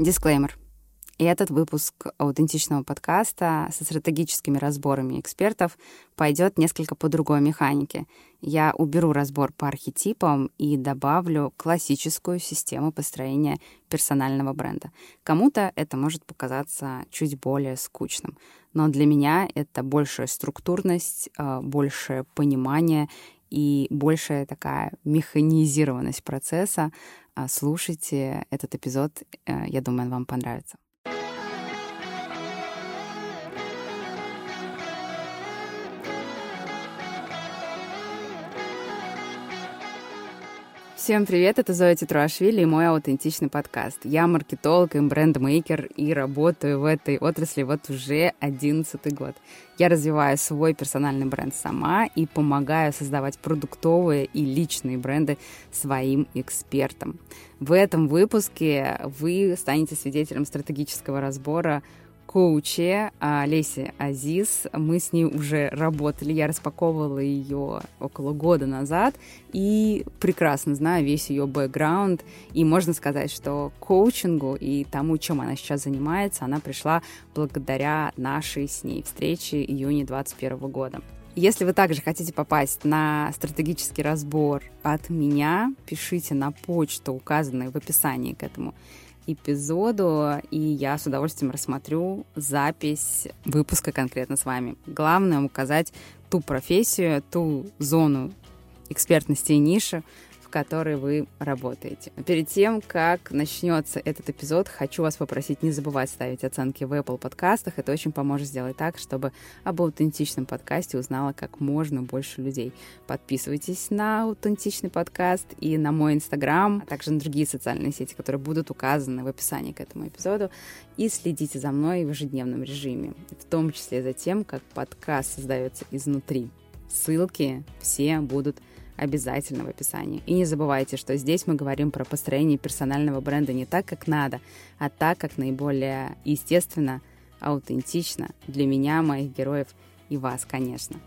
Дисклеймер. И этот выпуск аутентичного подкаста со стратегическими разборами экспертов пойдет несколько по другой механике. Я уберу разбор по архетипам и добавлю классическую систему построения персонального бренда. Кому-то это может показаться чуть более скучным, но для меня это большая структурность, а, большее понимание и большая такая механизированность процесса. А, слушайте этот эпизод, э, я думаю, он вам понравится. Всем привет, это Зоя Титруашвили и мой аутентичный подкаст. Я маркетолог и брендмейкер и работаю в этой отрасли вот уже 11 год. Я развиваю свой персональный бренд сама и помогаю создавать продуктовые и личные бренды своим экспертам. В этом выпуске вы станете свидетелем стратегического разбора коуче Леси Азиз. Мы с ней уже работали. Я распаковывала ее около года назад и прекрасно знаю весь ее бэкграунд. И можно сказать, что коучингу и тому, чем она сейчас занимается, она пришла благодаря нашей с ней встрече июня 2021 года. Если вы также хотите попасть на стратегический разбор от меня, пишите на почту, указанную в описании к этому эпизоду, и я с удовольствием рассмотрю запись выпуска конкретно с вами. Главное указать ту профессию, ту зону экспертности и ниши, которой вы работаете. Перед тем, как начнется этот эпизод, хочу вас попросить не забывать ставить оценки в Apple подкастах. Это очень поможет сделать так, чтобы об аутентичном подкасте узнало как можно больше людей. Подписывайтесь на аутентичный подкаст и на мой инстаграм, а также на другие социальные сети, которые будут указаны в описании к этому эпизоду. И следите за мной в ежедневном режиме, в том числе за тем, как подкаст создается изнутри. Ссылки все будут обязательно в описании. И не забывайте, что здесь мы говорим про построение персонального бренда не так, как надо, а так, как наиболее естественно, аутентично для меня, моих героев и вас, конечно.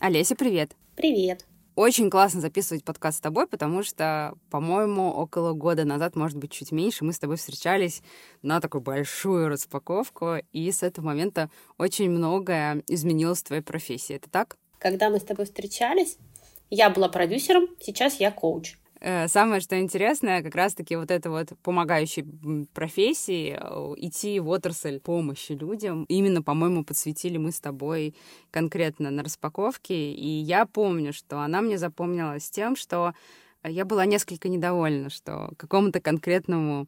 Олеся, привет. Привет. Очень классно записывать подкаст с тобой, потому что, по-моему, около года назад, может быть, чуть меньше, мы с тобой встречались на такую большую распаковку, и с этого момента очень многое изменилось в твоей профессии. Это так? Когда мы с тобой встречались, я была продюсером, сейчас я коуч. Э, самое, что интересное, как раз-таки вот это вот помогающей профессии, э, идти в отрасль помощи людям. Именно, по-моему, подсветили мы с тобой конкретно на распаковке. И я помню, что она мне запомнилась тем, что я была несколько недовольна, что какому-то конкретному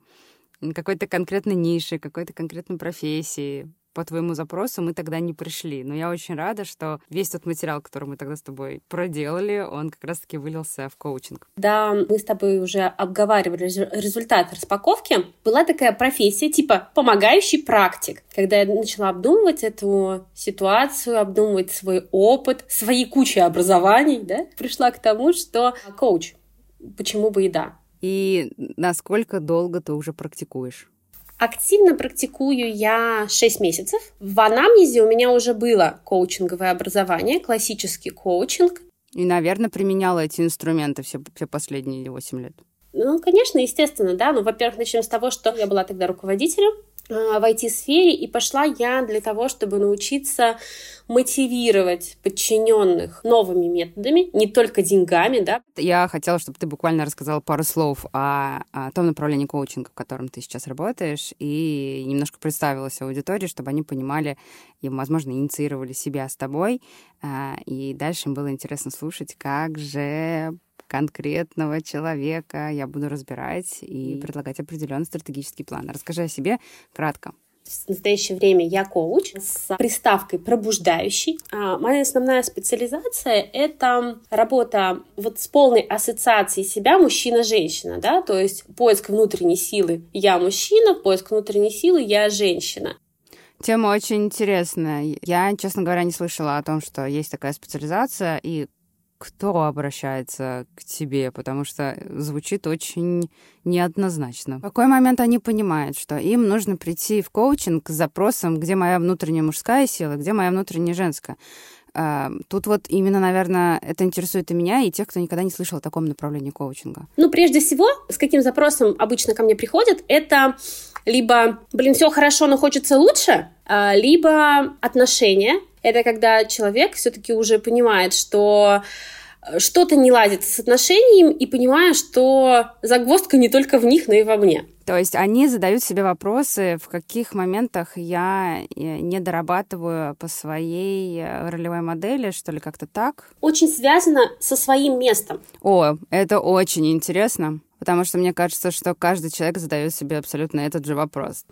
какой-то конкретной нише, какой-то конкретной профессии по твоему запросу мы тогда не пришли. Но я очень рада, что весь тот материал, который мы тогда с тобой проделали, он как раз-таки вылился в коучинг. Да, мы с тобой уже обговаривали результат распаковки. Была такая профессия типа помогающий практик. Когда я начала обдумывать эту ситуацию, обдумывать свой опыт, свои кучи образований, да, пришла к тому, что коуч. Почему бы и да? И насколько долго ты уже практикуешь? Активно практикую я 6 месяцев. В анамнезе у меня уже было коучинговое образование, классический коучинг. И, наверное, применяла эти инструменты все, все последние 8 лет. Ну, конечно, естественно, да. Ну, во-первых, начнем с того, что я была тогда руководителем в IT-сфере, и пошла я для того, чтобы научиться мотивировать подчиненных новыми методами, не только деньгами, да. Я хотела, чтобы ты буквально рассказала пару слов о, о том направлении коучинга, в котором ты сейчас работаешь, и немножко представилась аудитории, чтобы они понимали и, возможно, инициировали себя с тобой, а, и дальше им было интересно слушать, как же конкретного человека я буду разбирать и предлагать определенный стратегический план. Расскажи о себе кратко. В настоящее время я коуч с приставкой пробуждающий. А моя основная специализация — это работа вот с полной ассоциацией себя мужчина-женщина, да, то есть поиск внутренней силы «я мужчина», поиск внутренней силы «я женщина». Тема очень интересная. Я, честно говоря, не слышала о том, что есть такая специализация, и кто обращается к тебе, потому что звучит очень неоднозначно. В какой момент они понимают, что им нужно прийти в коучинг с запросом, где моя внутренняя мужская сила, где моя внутренняя женская? Тут вот именно, наверное, это интересует и меня, и тех, кто никогда не слышал о таком направлении коучинга. Ну, прежде всего, с каким запросом обычно ко мне приходят, это либо, блин, все хорошо, но хочется лучше, а, либо отношения. Это когда человек все-таки уже понимает, что что-то не ладит с отношениями и понимаю, что загвоздка не только в них, но и во мне. То есть они задают себе вопросы, в каких моментах я э, не дорабатываю по своей э, ролевой модели, что ли, как-то так? Очень связано со своим местом. О, это очень интересно, потому что мне кажется, что каждый человек задает себе абсолютно этот же вопрос.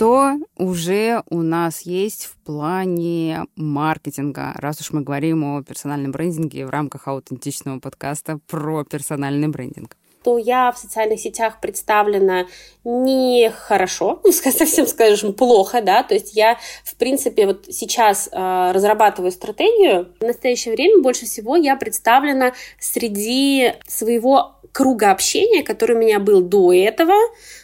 Что уже у нас есть в плане маркетинга, раз уж мы говорим о персональном брендинге в рамках аутентичного подкаста про персональный брендинг? То я в социальных сетях представлена не хорошо, ну, совсем скажем, плохо, да, то есть я, в принципе, вот сейчас э, разрабатываю стратегию, в настоящее время больше всего я представлена среди своего круга общения, который у меня был до этого,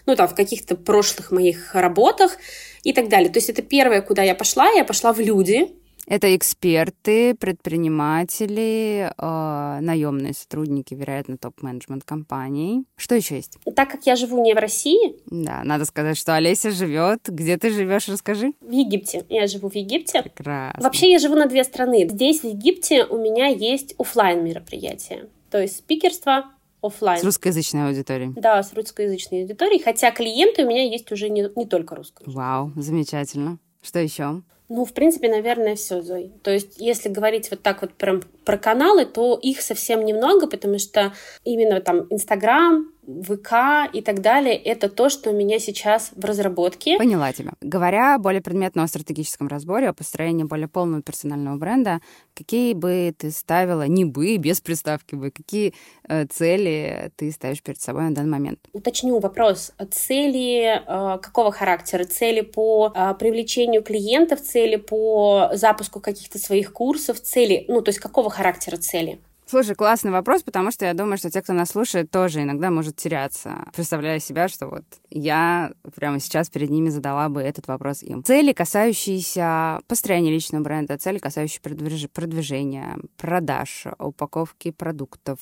ну, там, в каких-то прошлых моих работах и так далее. То есть это первое, куда я пошла, я пошла в люди, это эксперты, предприниматели, э, наемные сотрудники, вероятно, топ-менеджмент компаний. Что еще есть? Так как я живу не в России. Да, надо сказать, что Олеся живет. Где ты живешь, расскажи. В Египте. Я живу в Египте. Прекрасно. Вообще я живу на две страны. Здесь, в Египте, у меня есть офлайн мероприятия. То есть спикерство, офлайн. С русскоязычной аудиторией. Да, с русскоязычной аудиторией, хотя клиенты у меня есть уже не, не только русские. Вау, замечательно. Что еще? Ну, в принципе, наверное, все, Зой. То есть, если говорить вот так вот прям про каналы, то их совсем немного, потому что именно там Инстаграм, ВК и так далее, это то, что у меня сейчас в разработке. Поняла тебя. Говоря более предметно о стратегическом разборе, о построении более полного персонального бренда, какие бы ты ставила, не бы, без приставки бы, какие э, цели ты ставишь перед собой на данный момент? Уточню вопрос. Цели э, какого характера? Цели по э, привлечению клиентов, цели по запуску каких-то своих курсов, цели, ну, то есть какого характера цели? Слушай, классный вопрос, потому что я думаю, что те, кто нас слушает, тоже иногда может теряться, представляя себя, что вот я прямо сейчас перед ними задала бы этот вопрос им. Цели, касающиеся построения личного бренда, цели, касающиеся продвижения, продаж, упаковки продуктов,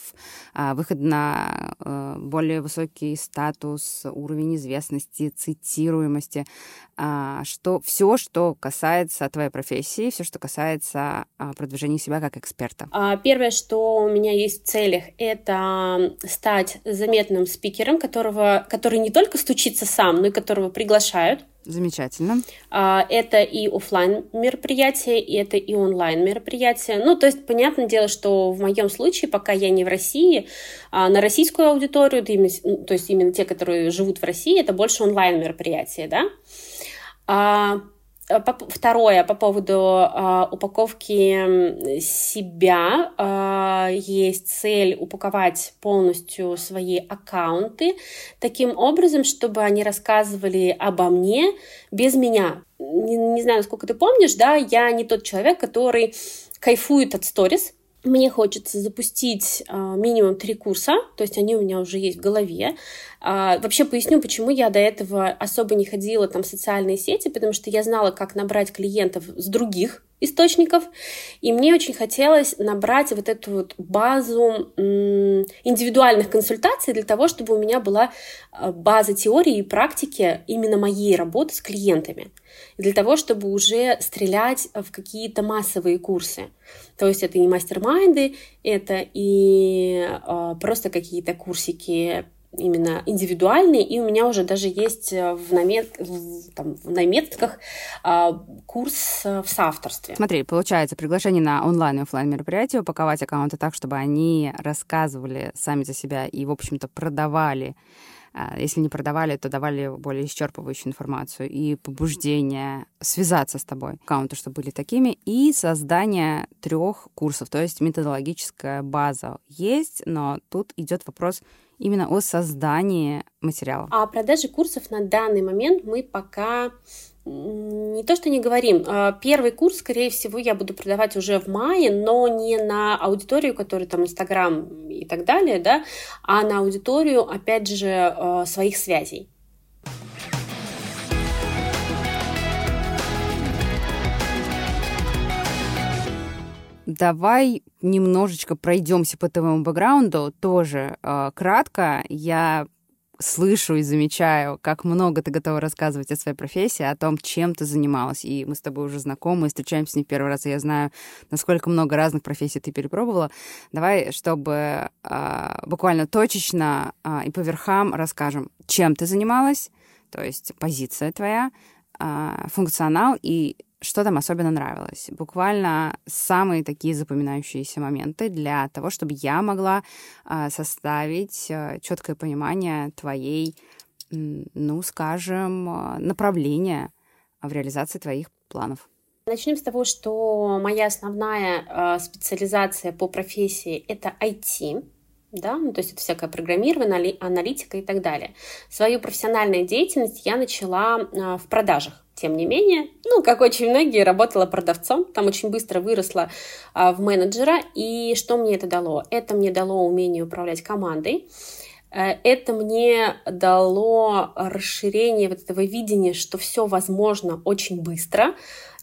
а, выход на э, более высокий статус, уровень известности, цитируемости, а, что все, что касается твоей профессии, все, что касается а, продвижения себя как эксперта. Первое, что у меня есть в целях, это стать заметным спикером, которого, который не только стучится сам, но и которого приглашают. Замечательно. А, это и офлайн мероприятия, и это и онлайн мероприятия. Ну, то есть, понятное дело, что в моем случае, пока я не в России, а на российскую аудиторию, то есть именно те, которые живут в России, это больше онлайн мероприятия, да. Э, второе, по поводу э, упаковки себя. Э, есть цель упаковать полностью свои аккаунты таким образом, чтобы они рассказывали обо мне без меня. Не, не знаю, насколько ты помнишь, да, я не тот человек, который кайфует от сторис, мне хочется запустить а, минимум три курса, то есть они у меня уже есть в голове. А, вообще поясню, почему я до этого особо не ходила там в социальные сети, потому что я знала, как набрать клиентов с других источников, и мне очень хотелось набрать вот эту вот базу индивидуальных консультаций для того, чтобы у меня была а, база теории и практики именно моей работы с клиентами, для того, чтобы уже стрелять в какие-то массовые курсы. То есть это и мастер-майнды, это и э, просто какие-то курсики именно индивидуальные, и у меня уже даже есть в, намет, в, там, в наметках э, курс в соавторстве. Смотри, получается, приглашение на онлайн и офлайн мероприятие, упаковать аккаунты так, чтобы они рассказывали сами за себя и, в общем-то, продавали а, если не продавали, то давали более исчерпывающую информацию и побуждение связаться с тобой. Аккаунты, чтобы были такими, и создание трех курсов, то есть методологическая база есть, но тут идет вопрос именно о создании материала. А о продаже курсов на данный момент мы пока не то, что не говорим. А, первый курс, скорее всего, я буду продавать уже в мае, но не на аудиторию, которая там Инстаграм и так далее, да, а на аудиторию, опять же, а, своих связей. Давай немножечко пройдемся по твоему бэкграунду тоже э, кратко. Я слышу и замечаю, как много ты готова рассказывать о своей профессии, о том, чем ты занималась. И мы с тобой уже знакомы, встречаемся не первый раз, и я знаю, насколько много разных профессий ты перепробовала. Давай, чтобы э, буквально точечно э, и по верхам расскажем, чем ты занималась, то есть позиция твоя, э, функционал и что там особенно нравилось? Буквально самые такие запоминающиеся моменты для того, чтобы я могла э, составить э, четкое понимание твоей, ну, скажем, э, направления в реализации твоих планов. Начнем с того, что моя основная э, специализация по профессии это IT да, ну, то есть это всякое программирование, аналитика и так далее. Свою профессиональную деятельность я начала в продажах. Тем не менее, ну, как очень многие, работала продавцом, там очень быстро выросла а, в менеджера. И что мне это дало? Это мне дало умение управлять командой, э, это мне дало расширение вот этого видения, что все возможно очень быстро,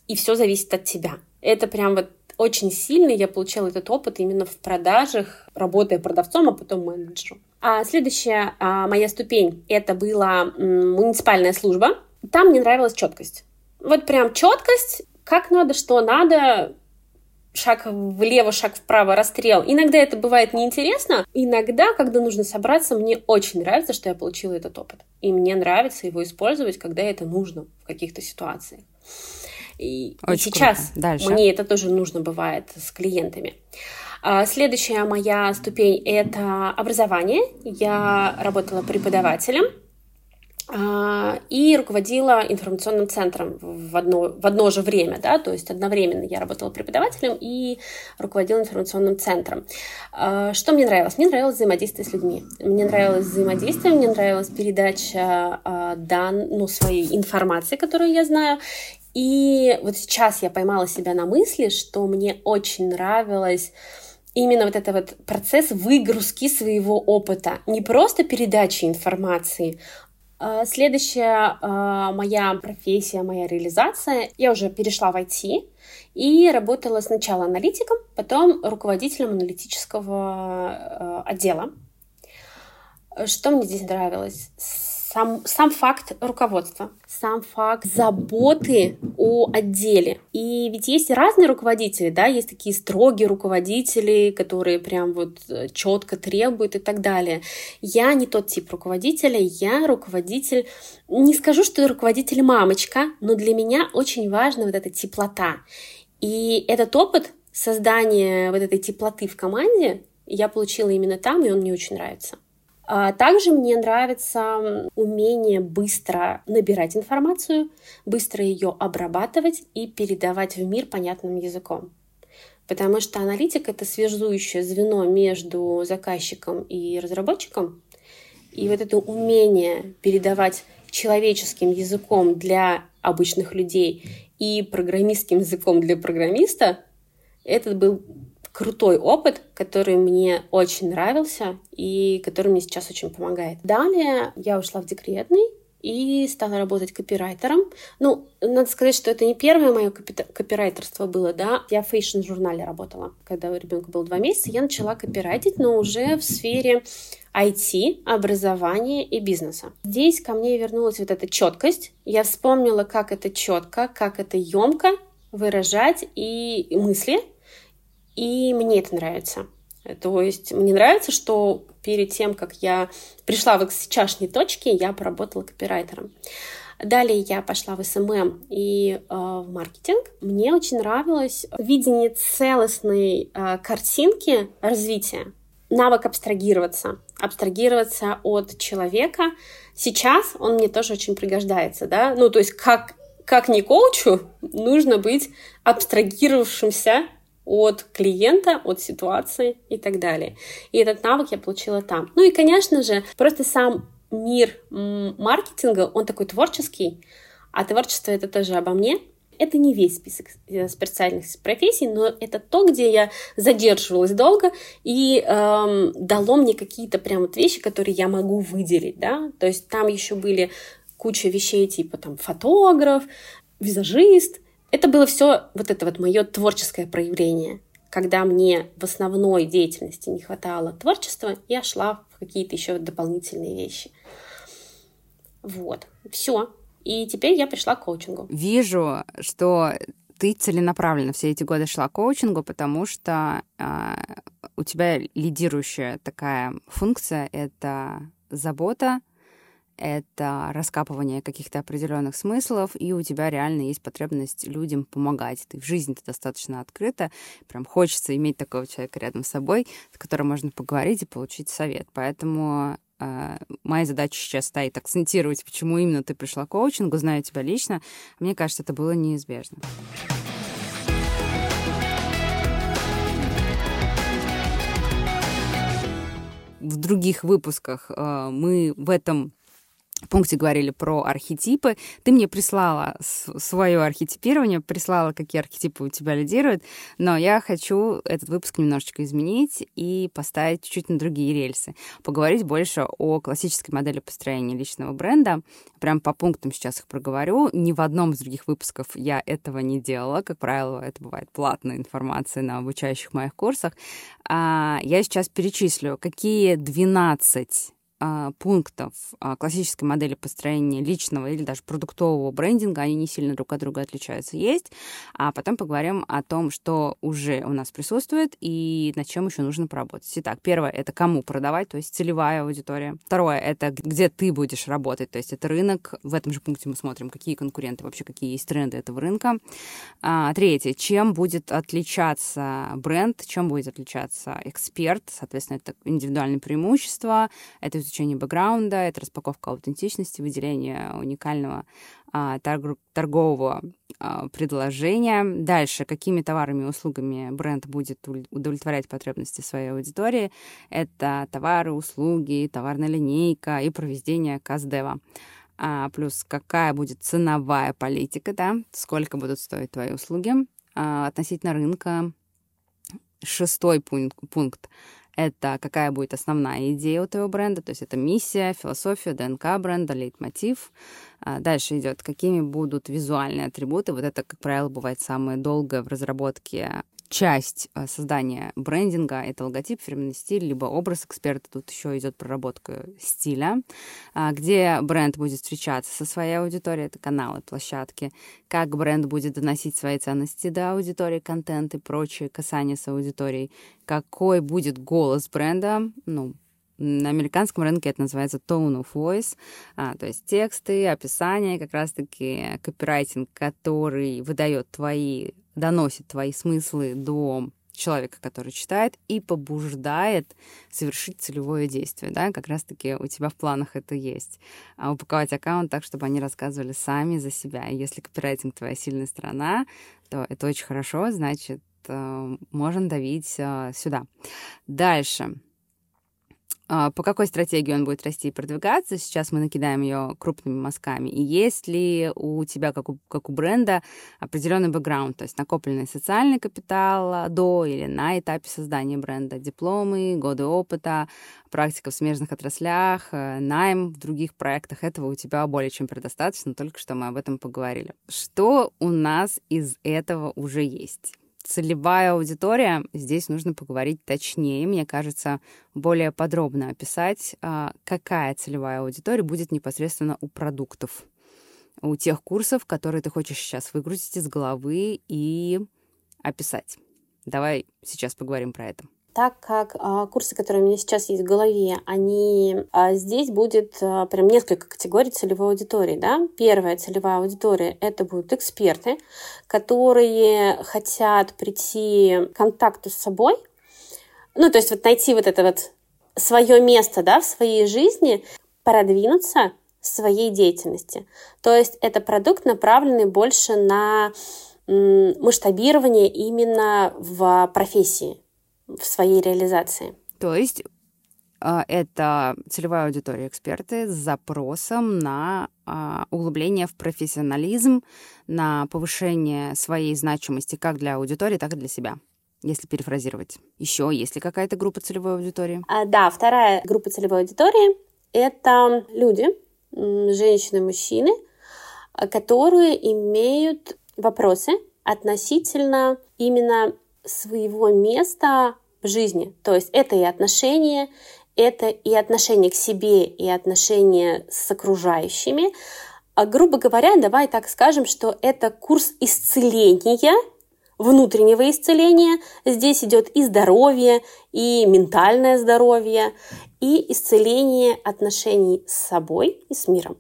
и все зависит от тебя. Это прям вот очень сильно я получала этот опыт именно в продажах, работая продавцом, а потом менеджером. А следующая а, моя ступень это была м, муниципальная служба. Там мне нравилась четкость. Вот прям четкость, как надо, что надо, шаг влево, шаг вправо, расстрел. Иногда это бывает неинтересно. Иногда, когда нужно собраться, мне очень нравится, что я получила этот опыт. И мне нравится его использовать, когда это нужно в каких-то ситуациях. И, и сейчас мне это тоже нужно бывает с клиентами. А, следующая моя ступень — это образование. Я работала преподавателем и руководила информационным центром в одно, в одно же время, да, то есть одновременно я работала преподавателем и руководила информационным центром. А, что мне нравилось? Мне нравилось взаимодействие с людьми. Мне нравилось взаимодействие, мне нравилась передача а, дан, ну, своей информации, которую я знаю, и вот сейчас я поймала себя на мысли, что мне очень нравилось именно вот этот вот процесс выгрузки своего опыта, не просто передачи информации, а, Следующая а, моя профессия, моя реализация, я уже перешла в IT и работала сначала аналитиком, потом руководителем аналитического а, отдела. Что мне здесь нравилось? Сам, сам факт руководства, сам факт заботы о отделе. И ведь есть разные руководители, да, есть такие строгие руководители, которые прям вот э, четко требуют и так далее. Я не тот тип руководителя, я руководитель, не скажу, что руководитель мамочка, но для меня очень важна вот эта теплота. И этот опыт создания вот этой теплоты в команде я получила именно там, и он мне очень нравится. А также мне нравится умение быстро набирать информацию, быстро ее обрабатывать и передавать в мир понятным языком. Потому что аналитик — это связующее звено между заказчиком и разработчиком. И вот это умение передавать человеческим языком для обычных людей и программистским языком для программиста, это был крутой опыт, который мне очень нравился и который мне сейчас очень помогает. Далее я ушла в декретный, и стала работать копирайтером. Ну, надо сказать, что это не первое мое копирайтерство было, да. Я в фэшн-журнале работала. Когда у ребенка было два месяца, я начала копирайтить, но уже в сфере IT, образования и бизнеса. Здесь ко мне вернулась вот эта четкость. Я вспомнила, как это четко, как это емко выражать и мысли, и мне это нравится. То есть мне нравится, что перед тем, как я пришла в сейчасшней точке, я поработала копирайтером. Далее я пошла в SMM и э, в маркетинг. Мне очень нравилось видение целостной э, картинки развития, навык абстрагироваться, абстрагироваться от человека. Сейчас он мне тоже очень пригождается, да, ну то есть как как не коучу нужно быть абстрагировавшимся от клиента, от ситуации и так далее. И этот навык я получила там. Ну и, конечно же, просто сам мир маркетинга, он такой творческий, а творчество это тоже обо мне. Это не весь список специальных профессий, но это то, где я задерживалась долго и эм, дало мне какие-то прям вот вещи, которые я могу выделить, да. То есть там еще были куча вещей типа там фотограф, визажист, это было все вот это вот мое творческое проявление. когда мне в основной деятельности не хватало творчества, я шла в какие-то еще дополнительные вещи. Вот, все. И теперь я пришла к коучингу. Вижу, что ты целенаправленно все эти годы шла к коучингу, потому что э, у тебя лидирующая такая функция — это забота, это раскапывание каких-то определенных смыслов, и у тебя реально есть потребность людям помогать. Ты в жизни ты достаточно открыта, прям хочется иметь такого человека рядом с собой, с которым можно поговорить и получить совет. Поэтому э, моя задача сейчас стоит акцентировать, почему именно ты пришла к коучингу, знаю тебя лично. Мне кажется, это было неизбежно. В других выпусках э, мы в этом пункте говорили про архетипы. Ты мне прислала свое архетипирование, прислала, какие архетипы у тебя лидируют, но я хочу этот выпуск немножечко изменить и поставить чуть-чуть на другие рельсы. Поговорить больше о классической модели построения личного бренда. Прям по пунктам сейчас их проговорю. Ни в одном из других выпусков я этого не делала. Как правило, это бывает платная информация на обучающих моих курсах. А я сейчас перечислю, какие 12 а, пунктов а, классической модели построения личного или даже продуктового брендинга, они не сильно друг от друга отличаются, есть. А потом поговорим о том, что уже у нас присутствует и над чем еще нужно поработать. Итак, первое — это кому продавать, то есть целевая аудитория. Второе — это где ты будешь работать, то есть это рынок. В этом же пункте мы смотрим, какие конкуренты, вообще какие есть тренды этого рынка. А, третье — чем будет отличаться бренд, чем будет отличаться эксперт, соответственно, это индивидуальные преимущества, это изучение бэкграунда, это распаковка аутентичности, выделение уникального а, торг, торгового а, предложения. Дальше, какими товарами и услугами бренд будет удовлетворять потребности своей аудитории. Это товары, услуги, товарная линейка и проведение каздева. А, плюс какая будет ценовая политика, да, сколько будут стоить твои услуги а, относительно рынка. Шестой пункт, пункт это какая будет основная идея у твоего бренда, то есть это миссия, философия, ДНК бренда, лейтмотив. А дальше идет, какими будут визуальные атрибуты. Вот это, как правило, бывает самое долгое в разработке часть э, создания брендинга — это логотип, фирменный стиль, либо образ эксперта. Тут еще идет проработка стиля, а, где бренд будет встречаться со своей аудиторией, это каналы, площадки, как бренд будет доносить свои ценности до аудитории, контент и прочие касания с аудиторией, какой будет голос бренда, ну, на американском рынке это называется tone of voice, а, то есть тексты, описания, как раз-таки копирайтинг, который выдает твои доносит твои смыслы до человека, который читает, и побуждает совершить целевое действие, да, как раз-таки у тебя в планах это есть. А упаковать аккаунт так, чтобы они рассказывали сами за себя. И если копирайтинг твоя сильная сторона, то это очень хорошо, значит, э, можно давить э, сюда. Дальше. А, по какой стратегии он будет расти и продвигаться. Сейчас мы накидаем ее крупными мазками. И есть ли у тебя, как у, как у бренда, определенный бэкграунд, то есть накопленный социальный капитал а, до или на этапе создания бренда, дипломы, годы опыта, практика в смежных отраслях, э, найм в других проектах. Этого у тебя более чем предостаточно, только что мы об этом поговорили. Что у нас из этого уже есть? Целевая аудитория, здесь нужно поговорить точнее, мне кажется, более подробно описать, а, какая целевая аудитория будет непосредственно у продуктов, у тех курсов, которые ты хочешь сейчас выгрузить из головы и описать. Давай сейчас поговорим про это так как а, курсы, которые у меня сейчас есть в голове, они а, здесь будет а, прям несколько категорий целевой аудитории. Да? Первая целевая аудитория это будут эксперты, которые хотят прийти к контакту с собой, ну то есть вот найти вот это вот свое место да, в своей жизни, продвинуться в своей деятельности. То есть это продукт, направленный больше на масштабирование именно в профессии в своей реализации. То есть а, это целевая аудитория эксперты с запросом на а, углубление в профессионализм, на повышение своей значимости как для аудитории, так и для себя если перефразировать. Еще есть ли какая-то группа целевой аудитории? А, да, вторая группа целевой аудитории — это люди, женщины, мужчины, которые имеют вопросы относительно именно своего места в жизни. То есть это и отношения, это и отношение к себе, и отношения с окружающими. А, грубо говоря, давай так скажем, что это курс исцеления, внутреннего исцеления. Здесь идет и здоровье, и ментальное здоровье, и исцеление отношений с собой и с миром.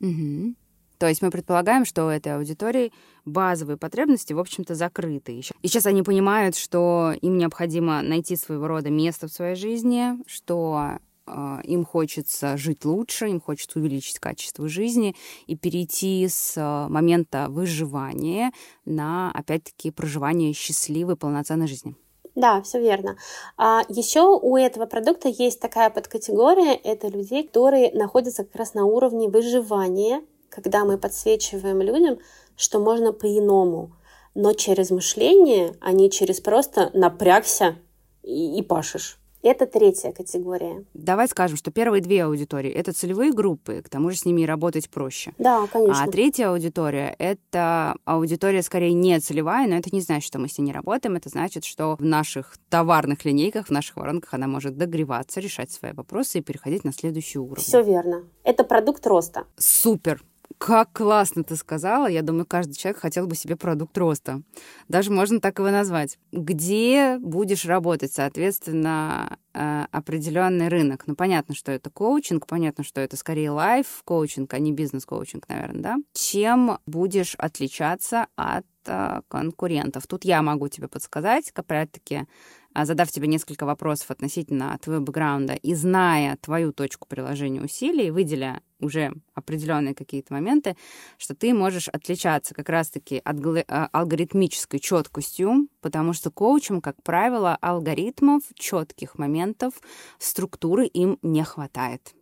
Угу. То есть мы предполагаем, что у этой аудитории базовые потребности, в общем-то, закрыты. И сейчас они понимают, что им необходимо найти своего рода место в своей жизни, что э, им хочется жить лучше, им хочется увеличить качество жизни и перейти с э, момента выживания на, опять-таки, проживание счастливой, полноценной жизни. Да, все верно. А еще у этого продукта есть такая подкатегория, это людей, которые находятся как раз на уровне выживания, когда мы подсвечиваем людям, что можно по-иному, но через мышление, а не через просто напрягся и, и пашешь. Это третья категория. Давай скажем, что первые две аудитории — это целевые группы, к тому же с ними работать проще. Да, конечно. А третья аудитория — это аудитория скорее не целевая, но это не значит, что мы с ней не работаем, это значит, что в наших товарных линейках, в наших воронках она может догреваться, решать свои вопросы и переходить на следующий уровень. Все верно. Это продукт роста. Супер как классно ты сказала. Я думаю, каждый человек хотел бы себе продукт роста. Даже можно так его назвать. Где будешь работать, соответственно, э, определенный рынок. Ну, понятно, что это коучинг, понятно, что это скорее лайф-коучинг, а не бизнес-коучинг, наверное, да? Чем будешь отличаться от э, конкурентов? Тут я могу тебе подсказать, опять-таки, задав тебе несколько вопросов относительно твоего бэкграунда и зная твою точку приложения усилий, выделя уже определенные какие-то моменты, что ты можешь отличаться как раз-таки от а, алгоритмической четкостью, потому что коучам, как правило, алгоритмов, четких моментов, структуры им не хватает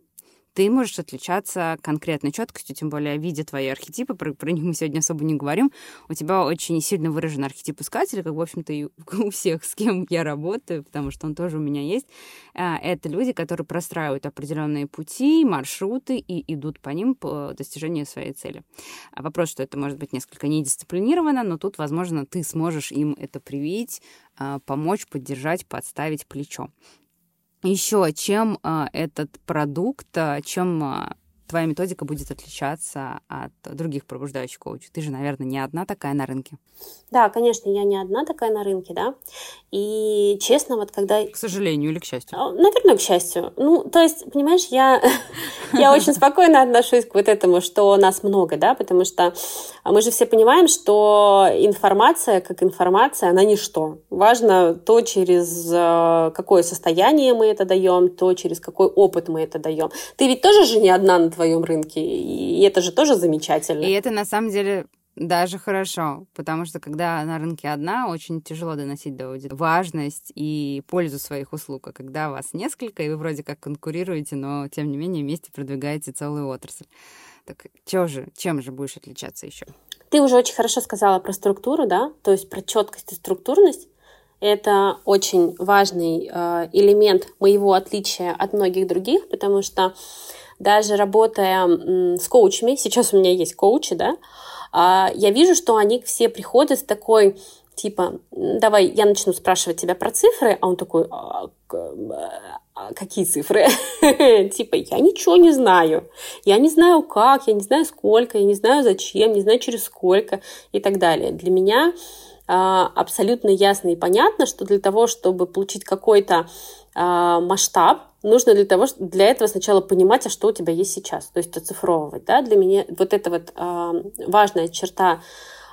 ты можешь отличаться конкретной четкостью, тем более видя твои архетипы, про, про них мы сегодня особо не говорим. У тебя очень сильно выражен архетип искателя, как, в общем-то, и у всех, с кем я работаю, потому что он тоже у меня есть. А, это люди, которые простраивают определенные пути, маршруты и идут по ним по достижению своей цели. А вопрос, что это может быть несколько недисциплинировано, но тут, возможно, ты сможешь им это привить, а, помочь, поддержать, подставить плечо. Еще чем а, этот продукт, а, чем а, твоя методика будет отличаться от других пробуждающих коучей? Ты же, наверное, не одна такая на рынке. Да, конечно, я не одна такая на рынке, да. И честно, вот когда... К сожалению или к счастью? А, наверное, к счастью. Ну, то есть, понимаешь, я, я очень спокойно отношусь к вот этому, что нас много, да, потому что мы же все понимаем, что информация, как информация, она ничто. Важно то, через э, какое состояние мы это даем, то, через какой опыт мы это даем. Ты ведь тоже же не одна на твоем рынке, и это же тоже замечательно. И это на самом деле даже хорошо, потому что когда на рынке одна, очень тяжело доносить до аудитории важность и пользу своих услуг. А когда вас несколько, и вы вроде как конкурируете, но тем не менее вместе продвигаете целую отрасль. Так чё же, чем же будешь отличаться еще? Ты уже очень хорошо сказала про структуру, да, то есть про четкость и структурность. Это очень важный э, элемент моего отличия от многих других, потому что даже работая с коучами, сейчас у меня есть коучи, да, а, я вижу, что они все приходят с такой типа, давай я начну спрашивать тебя про цифры, а он такой, а, а какие цифры? типа, я ничего не знаю. Я не знаю как, я не знаю сколько, я не знаю зачем, не знаю через сколько и так далее. Для меня абсолютно ясно и понятно, что для того, чтобы получить какой-то масштаб, нужно для того, для этого сначала понимать, а что у тебя есть сейчас, то есть оцифровывать. Да? Для меня вот это вот а, важная черта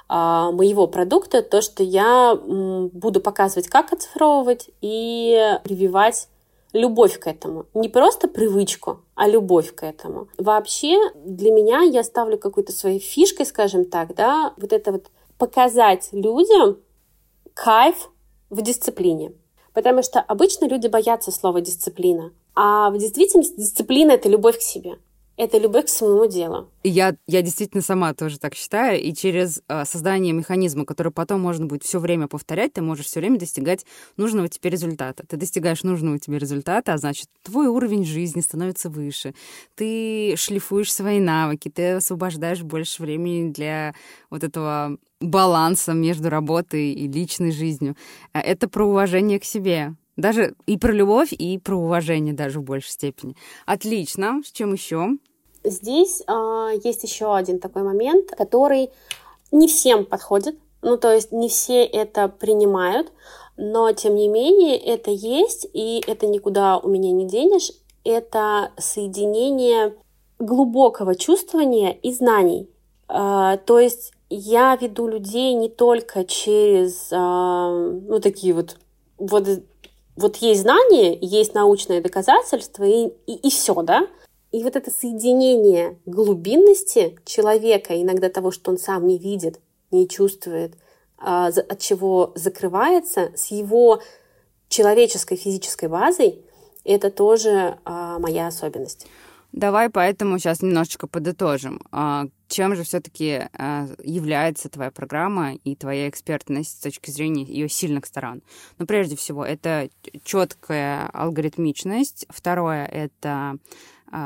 а, моего продукта, то, что я буду показывать, как оцифровывать и прививать любовь к этому. Не просто привычку, а любовь к этому. Вообще для меня я ставлю какой-то своей фишкой, скажем так, да, вот это вот показать людям кайф в дисциплине. Потому что обычно люди боятся слова дисциплина. А в действительности дисциплина — это любовь к себе. Это любовь к своему делу. Я, я действительно сама тоже так считаю, и через э, создание механизма, который потом можно будет все время повторять, ты можешь все время достигать нужного тебе результата. Ты достигаешь нужного тебе результата, а значит, твой уровень жизни становится выше, ты шлифуешь свои навыки, ты освобождаешь больше времени для вот этого баланса между работой и личной жизнью. А это про уважение к себе. Даже и про любовь, и про уважение даже в большей степени. Отлично. С чем еще? Здесь э, есть еще один такой момент, который не всем подходит. Ну, то есть не все это принимают, но тем не менее это есть, и это никуда у меня не денешь. Это соединение глубокого чувствования и знаний. Э, то есть я веду людей не только через э, ну такие вот вот вот есть знания, есть научное доказательство, и, и, и все, да? И вот это соединение глубинности человека, иногда того, что он сам не видит, не чувствует, а, от чего закрывается, с его человеческой физической базой, это тоже а, моя особенность. Давай поэтому сейчас немножечко подытожим. А, чем же все-таки а, является твоя программа и твоя экспертность с точки зрения ее сильных сторон? Ну, прежде всего, это четкая алгоритмичность. Второе — это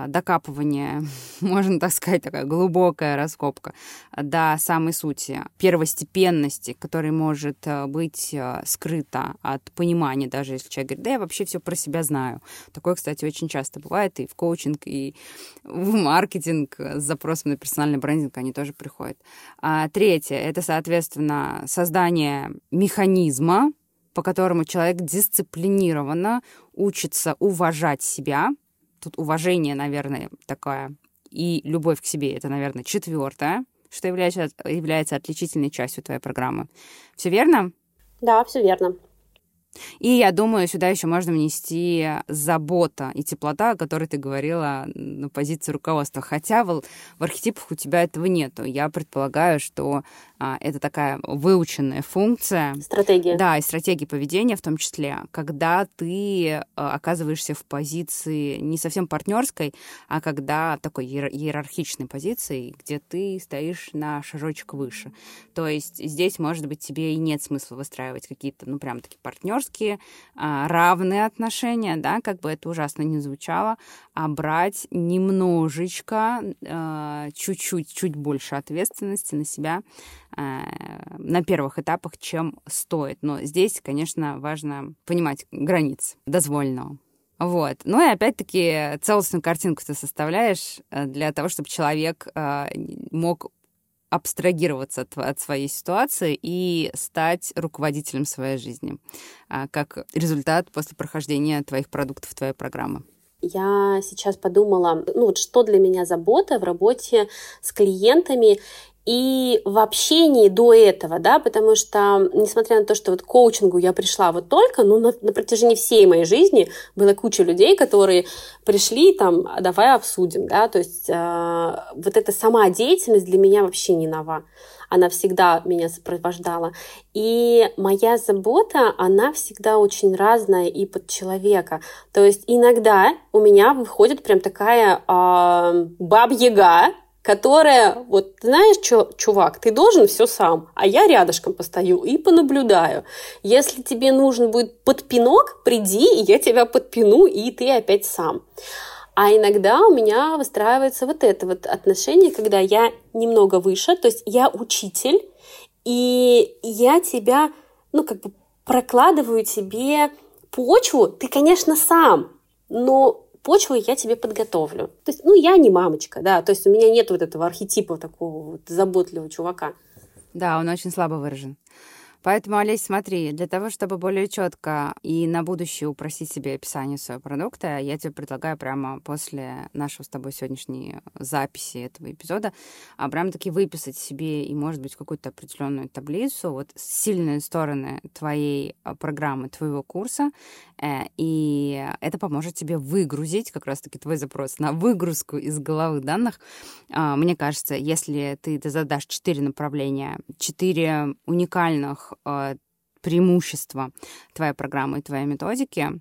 докапывание, можно так сказать, такая глубокая раскопка до самой сути, первостепенности, которая может а, быть а, скрыта от понимания, даже если человек говорит, да, я вообще все про себя знаю. Такое, кстати, очень часто бывает и в коучинг, и в маркетинг с запросом на персональный брендинг они тоже приходят. А третье — это, соответственно, создание механизма, по которому человек дисциплинированно учится уважать себя, Тут уважение, наверное, такое, и любовь к себе — это, наверное, четвертое, что является, является отличительной частью твоей программы. Все верно? Да, все верно. И я думаю, сюда еще можно внести забота и теплота, о которой ты говорила на позиции руководства. Хотя в, в архетипах у тебя этого нету. Я предполагаю, что а, это такая выученная функция. Стратегия. Да, и стратегия поведения в том числе, когда ты а, оказываешься в позиции не совсем партнерской, а когда такой иерархичной позиции, где ты стоишь на шажочек выше. То есть здесь, может быть, тебе и нет смысла выстраивать какие-то, ну, прям такие партнерские партнерские, а, равные отношения, да, как бы это ужасно не звучало, а брать немножечко, а, чуть-чуть, чуть больше ответственности на себя а, на первых этапах, чем стоит. Но здесь, конечно, важно понимать границы дозволенного. Вот. Ну и опять-таки целостную картинку ты составляешь э, для того, чтобы человек мог абстрагироваться от, от своей ситуации и стать руководителем своей жизни, а, как результат после прохождения твоих продуктов, твоей программы. Я сейчас подумала, ну вот что для меня забота в работе с клиентами и в общении до этого, да, потому что, несмотря на то, что вот к коучингу я пришла вот только, ну, на, на протяжении всей моей жизни была куча людей, которые пришли там, «А давай обсудим, да, то есть э, вот эта сама деятельность для меня вообще не нова она всегда меня сопровождала. И моя забота, она всегда очень разная и под человека. То есть иногда у меня выходит прям такая э, баб-яга, которая, вот знаешь, чё, чувак, ты должен все сам, а я рядышком постою и понаблюдаю. Если тебе нужен будет подпинок, приди, и я тебя подпину, и ты опять сам. А иногда у меня выстраивается вот это вот отношение, когда я немного выше, то есть я учитель, и я тебя, ну, как бы прокладываю тебе почву, ты, конечно, сам, но почву я тебе подготовлю. То есть, ну, я не мамочка, да, то есть у меня нет вот этого архетипа такого вот заботливого чувака. Да, он очень слабо выражен. Поэтому, Олесь, смотри, для того, чтобы более четко и на будущее упросить себе описание своего продукта, я тебе предлагаю прямо после нашего с тобой сегодняшней записи этого эпизода а прям таки выписать себе и, может быть, какую-то определенную таблицу, вот сильные стороны твоей а, программы, твоего курса, э, и это поможет тебе выгрузить как раз-таки твой запрос на выгрузку из головы данных. А, мне кажется, если ты задашь четыре направления, четыре уникальных э, преимущества твоей программы и твоей методики,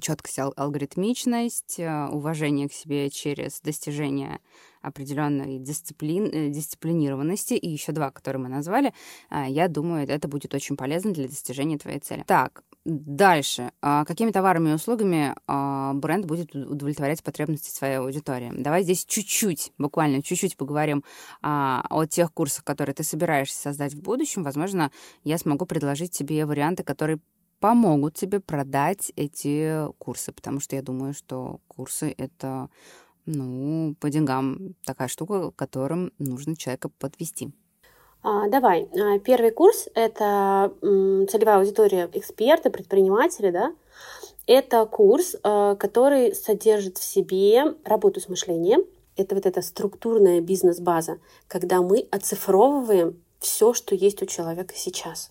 четкость, алгоритмичность, э, уважение к себе через достижение определенной дисциплин, э, дисциплинированности, и еще два, которые мы назвали, я думаю, это будет очень полезно для достижения твоей цели. Так, Дальше. А, какими товарами и услугами а, бренд будет удовлетворять потребности своей аудитории? Давай здесь чуть-чуть, буквально чуть-чуть поговорим о тех курсах, которые ты собираешься создать в будущем. Возможно, я смогу предложить тебе варианты, которые помогут тебе продать эти курсы, потому что я думаю, что курсы — это, ну, по деньгам такая штука, которым нужно человека подвести. А, давай. А, первый курс — это целевая аудитория эксперты, предприниматели, да. Это курс, а, который содержит в себе работу с мышлением. Это вот эта структурная бизнес-база, когда мы оцифровываем все, что есть у человека сейчас